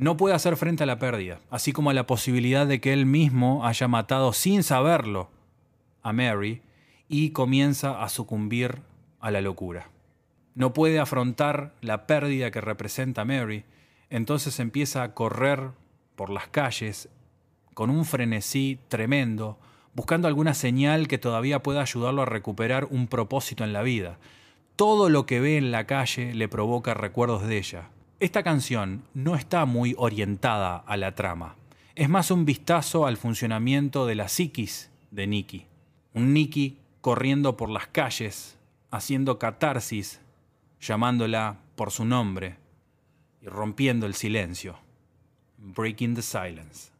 No puede hacer frente a la pérdida, así como a la posibilidad de que él mismo haya matado sin saberlo a Mary y comienza a sucumbir a la locura. No puede afrontar la pérdida que representa Mary, entonces empieza a correr por las calles con un frenesí tremendo, buscando alguna señal que todavía pueda ayudarlo a recuperar un propósito en la vida. Todo lo que ve en la calle le provoca recuerdos de ella. Esta canción no está muy orientada a la trama. Es más un vistazo al funcionamiento de la psiquis de Nicky. Un Nicky corriendo por las calles, haciendo catarsis, llamándola por su nombre y rompiendo el silencio. Breaking the silence.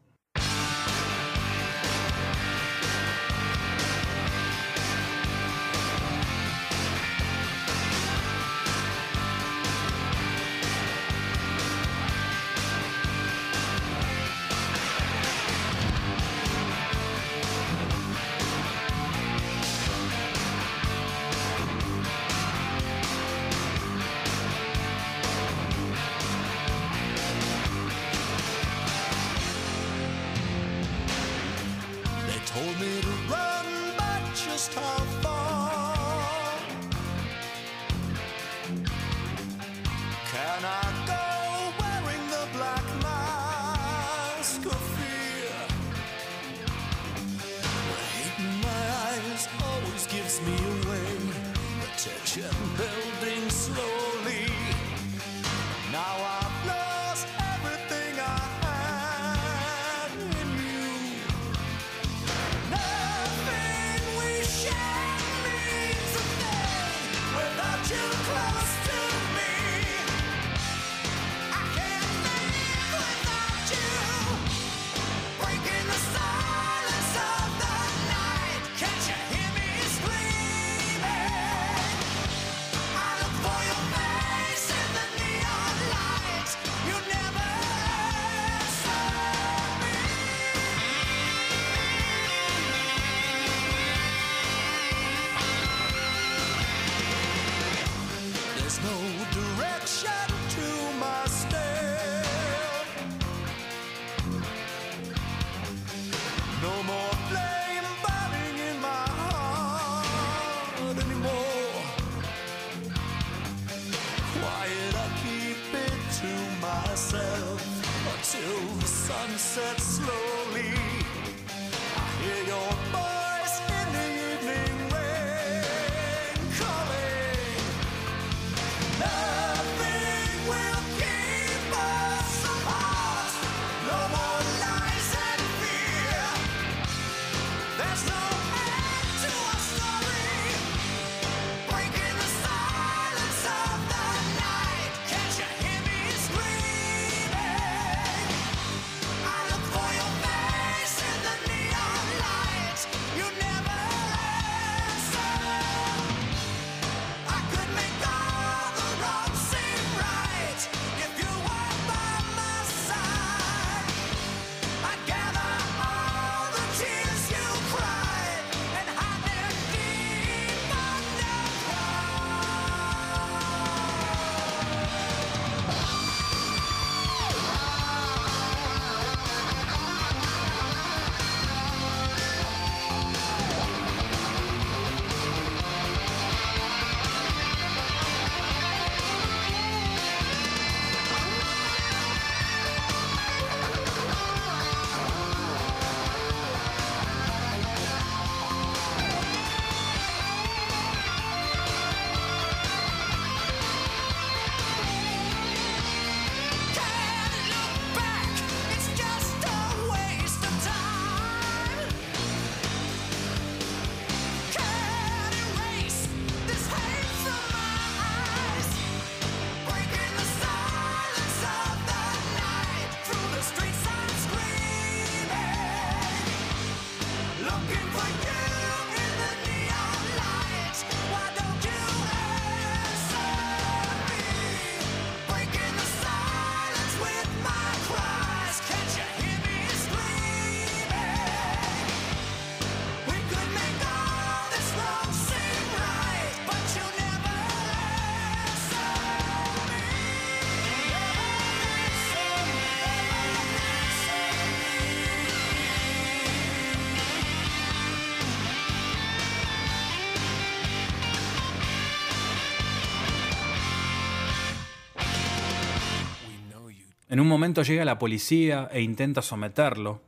Un momento llega la policía e intenta someterlo.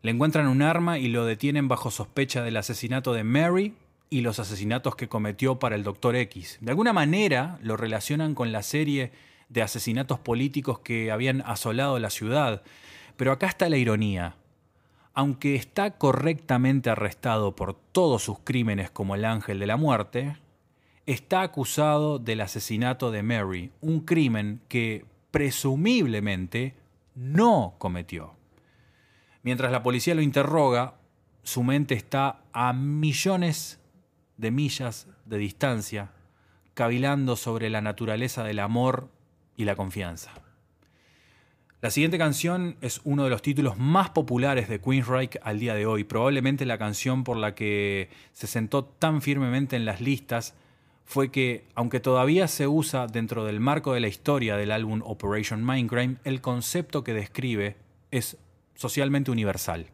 Le encuentran un arma y lo detienen bajo sospecha del asesinato de Mary y los asesinatos que cometió para el Dr. X. De alguna manera lo relacionan con la serie de asesinatos políticos que habían asolado la ciudad. Pero acá está la ironía. Aunque está correctamente arrestado por todos sus crímenes como el ángel de la muerte, está acusado del asesinato de Mary, un crimen que presumiblemente no cometió. Mientras la policía lo interroga, su mente está a millones de millas de distancia, cavilando sobre la naturaleza del amor y la confianza. La siguiente canción es uno de los títulos más populares de Queensryche al día de hoy, probablemente la canción por la que se sentó tan firmemente en las listas fue que, aunque todavía se usa dentro del marco de la historia del álbum Operation Mindcrime, el concepto que describe es socialmente universal.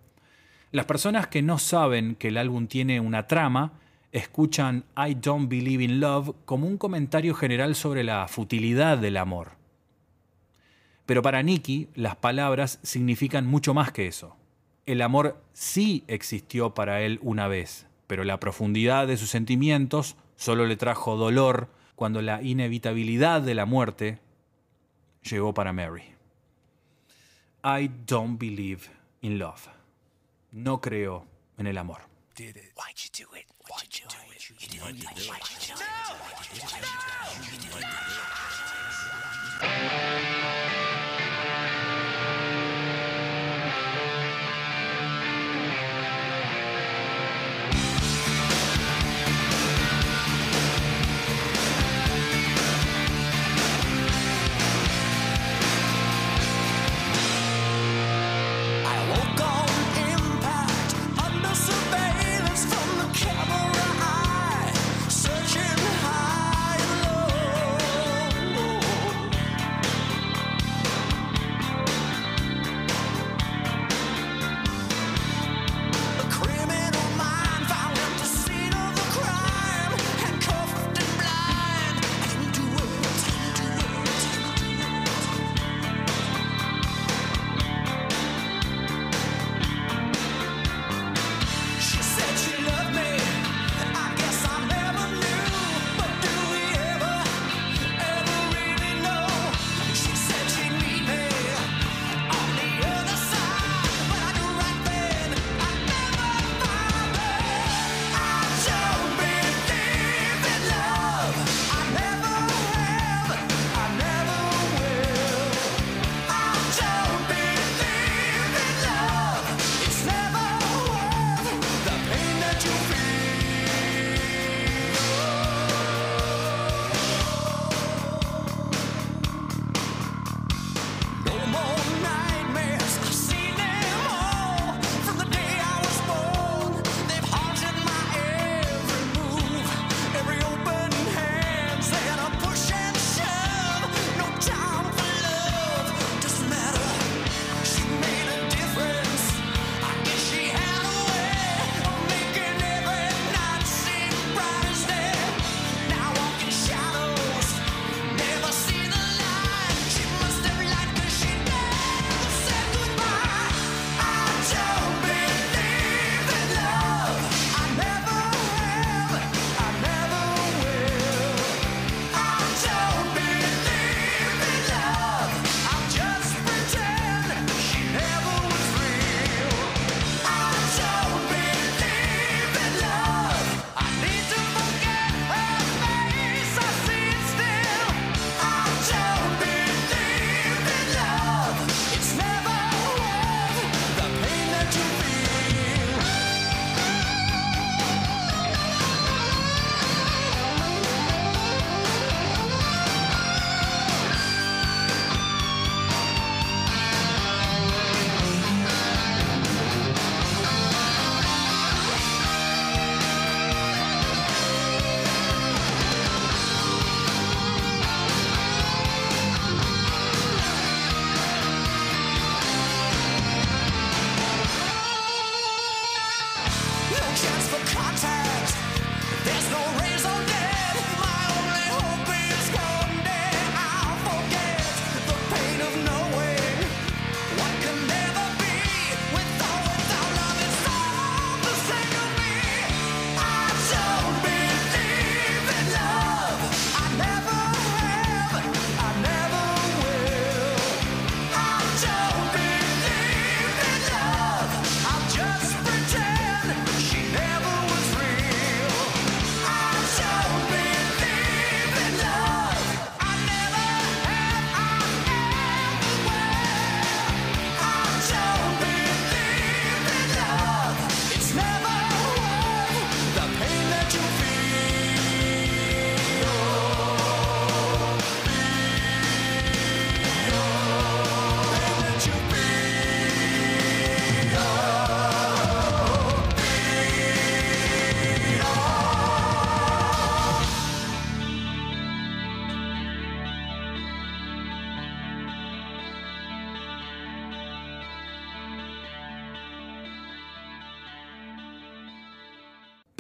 Las personas que no saben que el álbum tiene una trama escuchan I Don't Believe in Love como un comentario general sobre la futilidad del amor. Pero para Nicky, las palabras significan mucho más que eso. El amor sí existió para él una vez, pero la profundidad de sus sentimientos solo le trajo dolor cuando la inevitabilidad de la muerte llegó para Mary. I don't believe in love. No creo en el amor.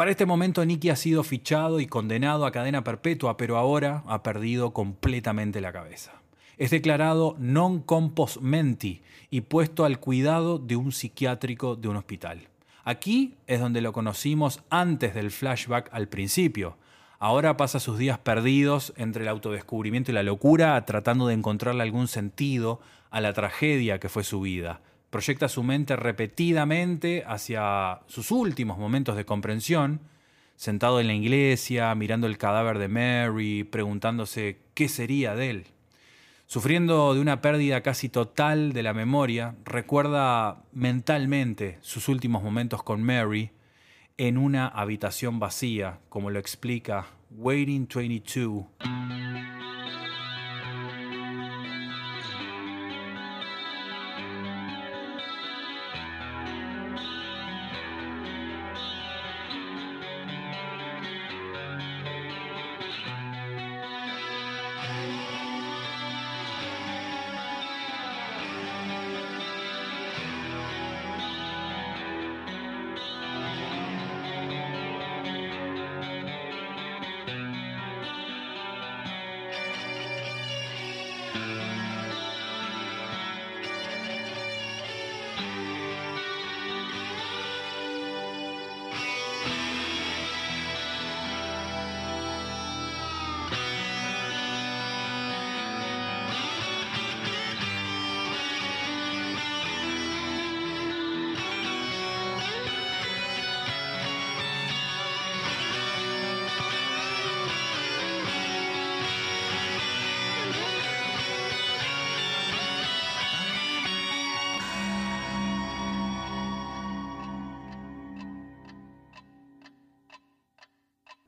Para este momento Nicky ha sido fichado y condenado a cadena perpetua, pero ahora ha perdido completamente la cabeza. Es declarado non compos menti y puesto al cuidado de un psiquiátrico de un hospital. Aquí es donde lo conocimos antes del flashback al principio. Ahora pasa sus días perdidos entre el autodescubrimiento y la locura, tratando de encontrarle algún sentido a la tragedia que fue su vida. Proyecta su mente repetidamente hacia sus últimos momentos de comprensión, sentado en la iglesia, mirando el cadáver de Mary, preguntándose qué sería de él. Sufriendo de una pérdida casi total de la memoria, recuerda mentalmente sus últimos momentos con Mary en una habitación vacía, como lo explica Waiting 22.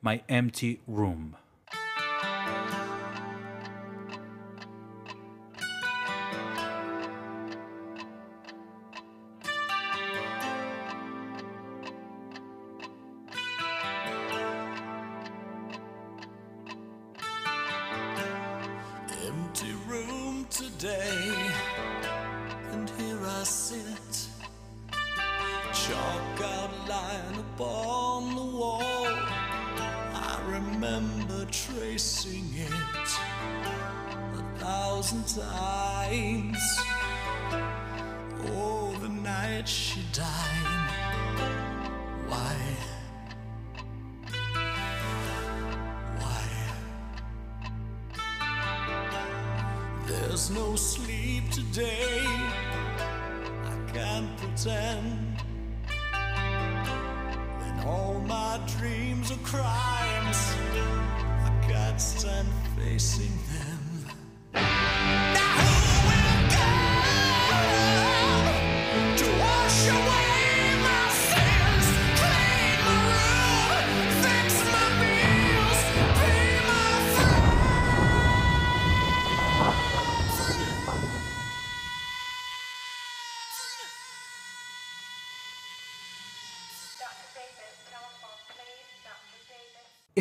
My Empty Room.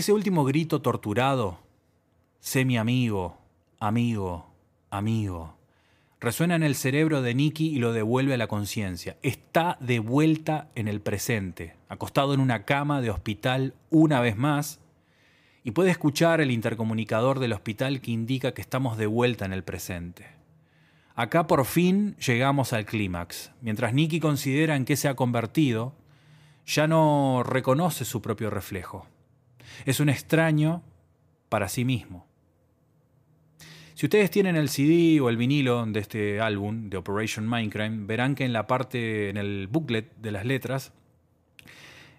Ese último grito torturado, sé mi amigo, amigo, amigo, resuena en el cerebro de Nicky y lo devuelve a la conciencia. Está de vuelta en el presente, acostado en una cama de hospital una vez más, y puede escuchar el intercomunicador del hospital que indica que estamos de vuelta en el presente. Acá por fin llegamos al clímax. Mientras Nicky considera en qué se ha convertido, ya no reconoce su propio reflejo. Es un extraño para sí mismo. Si ustedes tienen el CD o el vinilo de este álbum, de Operation Mindcrime, verán que en la parte, en el booklet de las letras,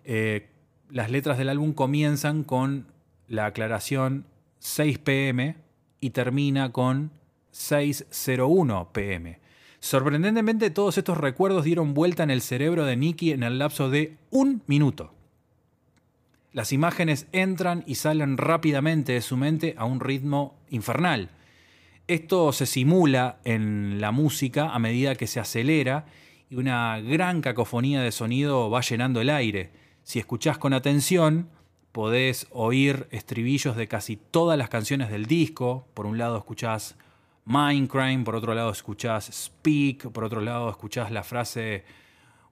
eh, las letras del álbum comienzan con la aclaración 6 pm y termina con 601 pm. Sorprendentemente, todos estos recuerdos dieron vuelta en el cerebro de Nicky en el lapso de un minuto. Las imágenes entran y salen rápidamente de su mente a un ritmo infernal. Esto se simula en la música a medida que se acelera y una gran cacofonía de sonido va llenando el aire. Si escuchás con atención, podés oír estribillos de casi todas las canciones del disco. Por un lado escuchás Mindcrime, por otro lado escuchás Speak, por otro lado escuchás la frase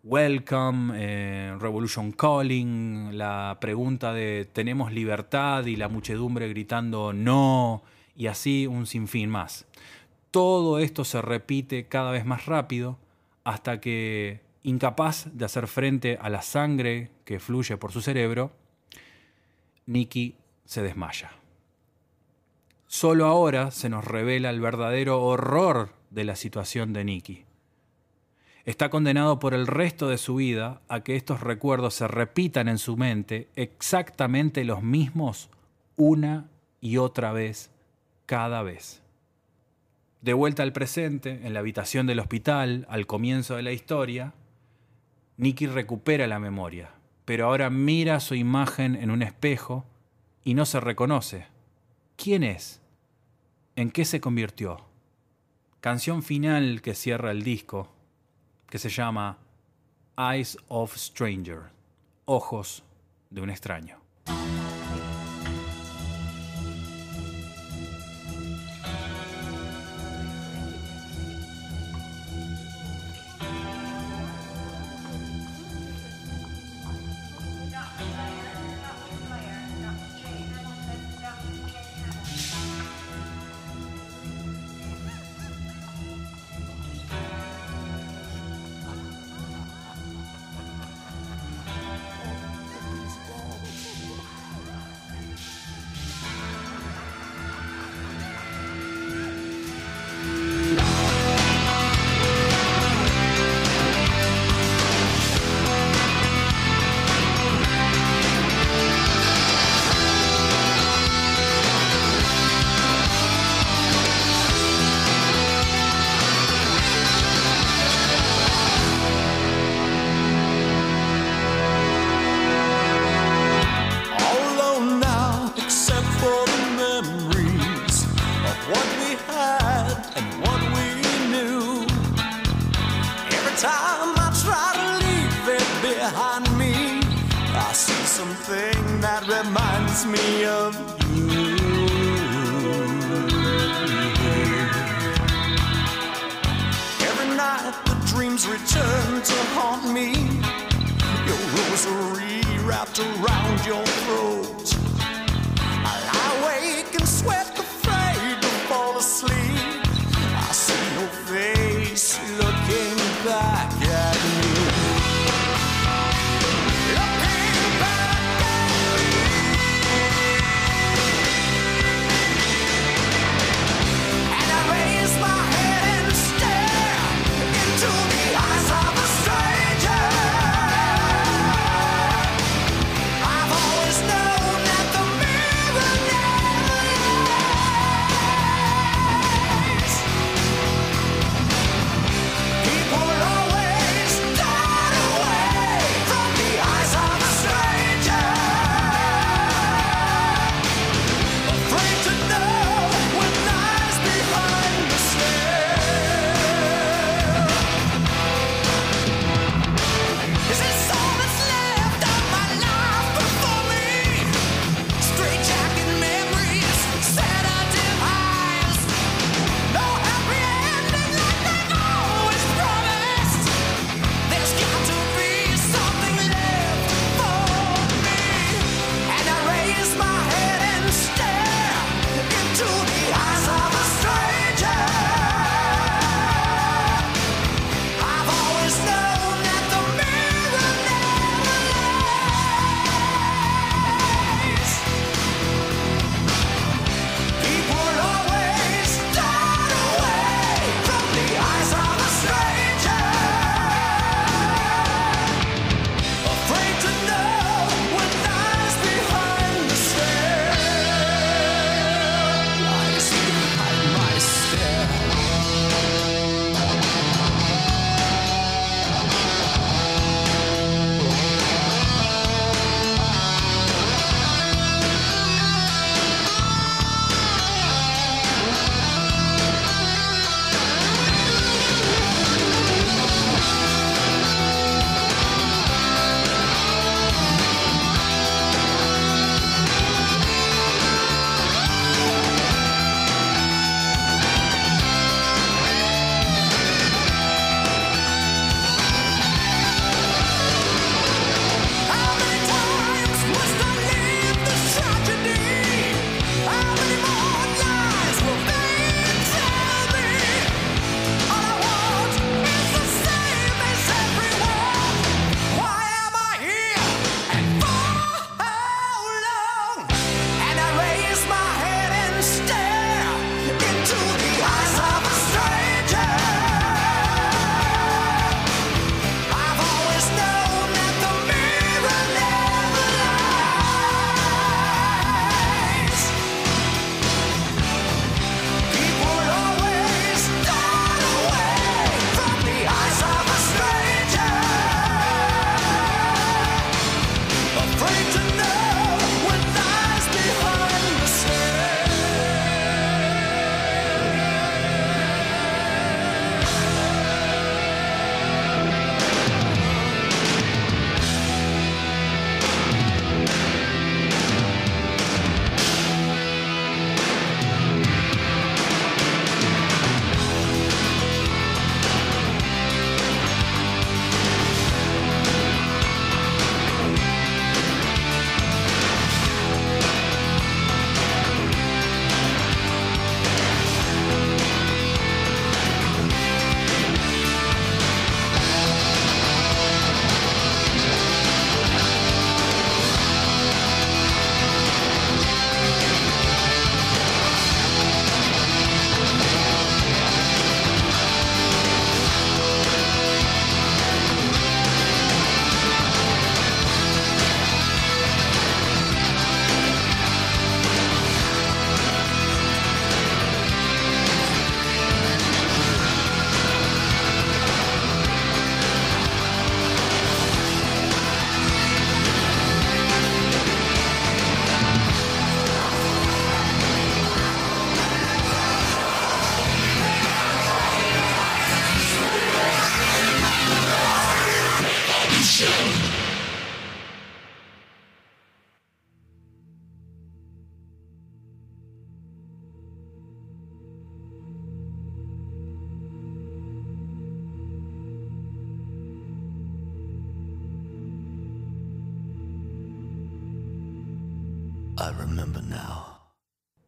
Welcome, eh, Revolution Calling, la pregunta de ¿tenemos libertad? y la muchedumbre gritando no, y así un sinfín más. Todo esto se repite cada vez más rápido hasta que, incapaz de hacer frente a la sangre que fluye por su cerebro, Nicky se desmaya. Solo ahora se nos revela el verdadero horror de la situación de Nicky. Está condenado por el resto de su vida a que estos recuerdos se repitan en su mente exactamente los mismos una y otra vez, cada vez. De vuelta al presente, en la habitación del hospital, al comienzo de la historia, Nicky recupera la memoria, pero ahora mira su imagen en un espejo y no se reconoce. ¿Quién es? ¿En qué se convirtió? Canción final que cierra el disco, que se llama Eyes of Stranger, Ojos de un extraño.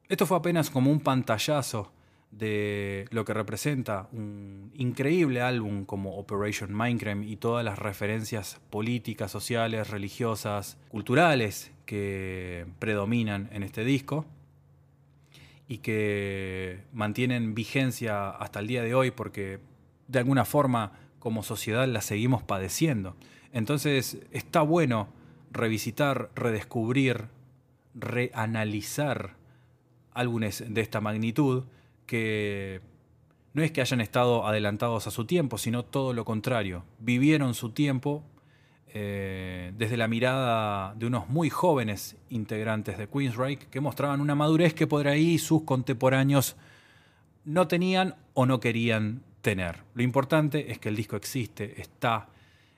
Esto fue apenas como un pantallazo de lo que representa un increíble álbum como Operation Mindcrime y todas las referencias políticas, sociales, religiosas, culturales que predominan en este disco y que mantienen vigencia hasta el día de hoy porque de alguna forma como sociedad la seguimos padeciendo. Entonces está bueno revisitar, redescubrir, reanalizar álbumes de esta magnitud que no es que hayan estado adelantados a su tiempo, sino todo lo contrario. Vivieron su tiempo eh, desde la mirada de unos muy jóvenes integrantes de Queensryche que mostraban una madurez que por ahí sus contemporáneos no tenían o no querían tener. Lo importante es que el disco existe, está,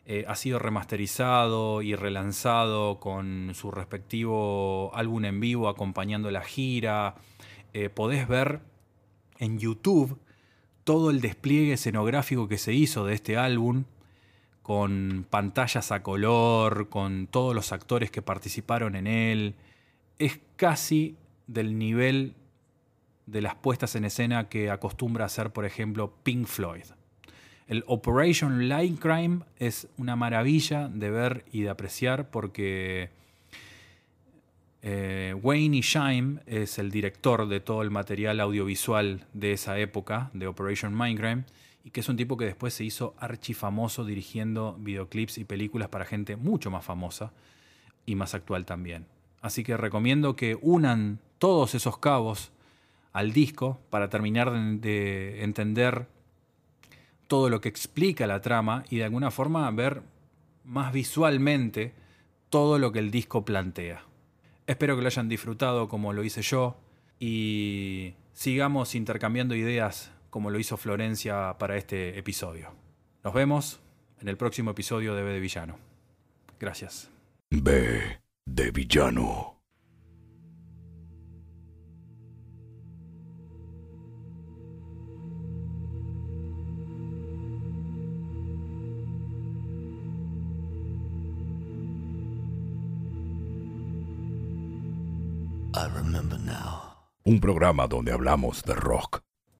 eh, ha sido remasterizado y relanzado con su respectivo álbum en vivo acompañando la gira. Eh, podés ver en YouTube todo el despliegue escenográfico que se hizo de este álbum, con pantallas a color, con todos los actores que participaron en él. Es casi del nivel de las puestas en escena que acostumbra hacer, por ejemplo, Pink Floyd. El Operation Line Crime es una maravilla de ver y de apreciar porque eh, Wayne Shime es el director de todo el material audiovisual de esa época, de Operation Mindcrime, y que es un tipo que después se hizo archifamoso dirigiendo videoclips y películas para gente mucho más famosa y más actual también. Así que recomiendo que unan todos esos cabos al disco para terminar de entender todo lo que explica la trama y de alguna forma ver más visualmente todo lo que el disco plantea. Espero que lo hayan disfrutado como lo hice yo y sigamos intercambiando ideas como lo hizo Florencia para este episodio. Nos vemos en el próximo episodio de B de Villano. Gracias. B de Villano. Un programa donde hablamos de rock,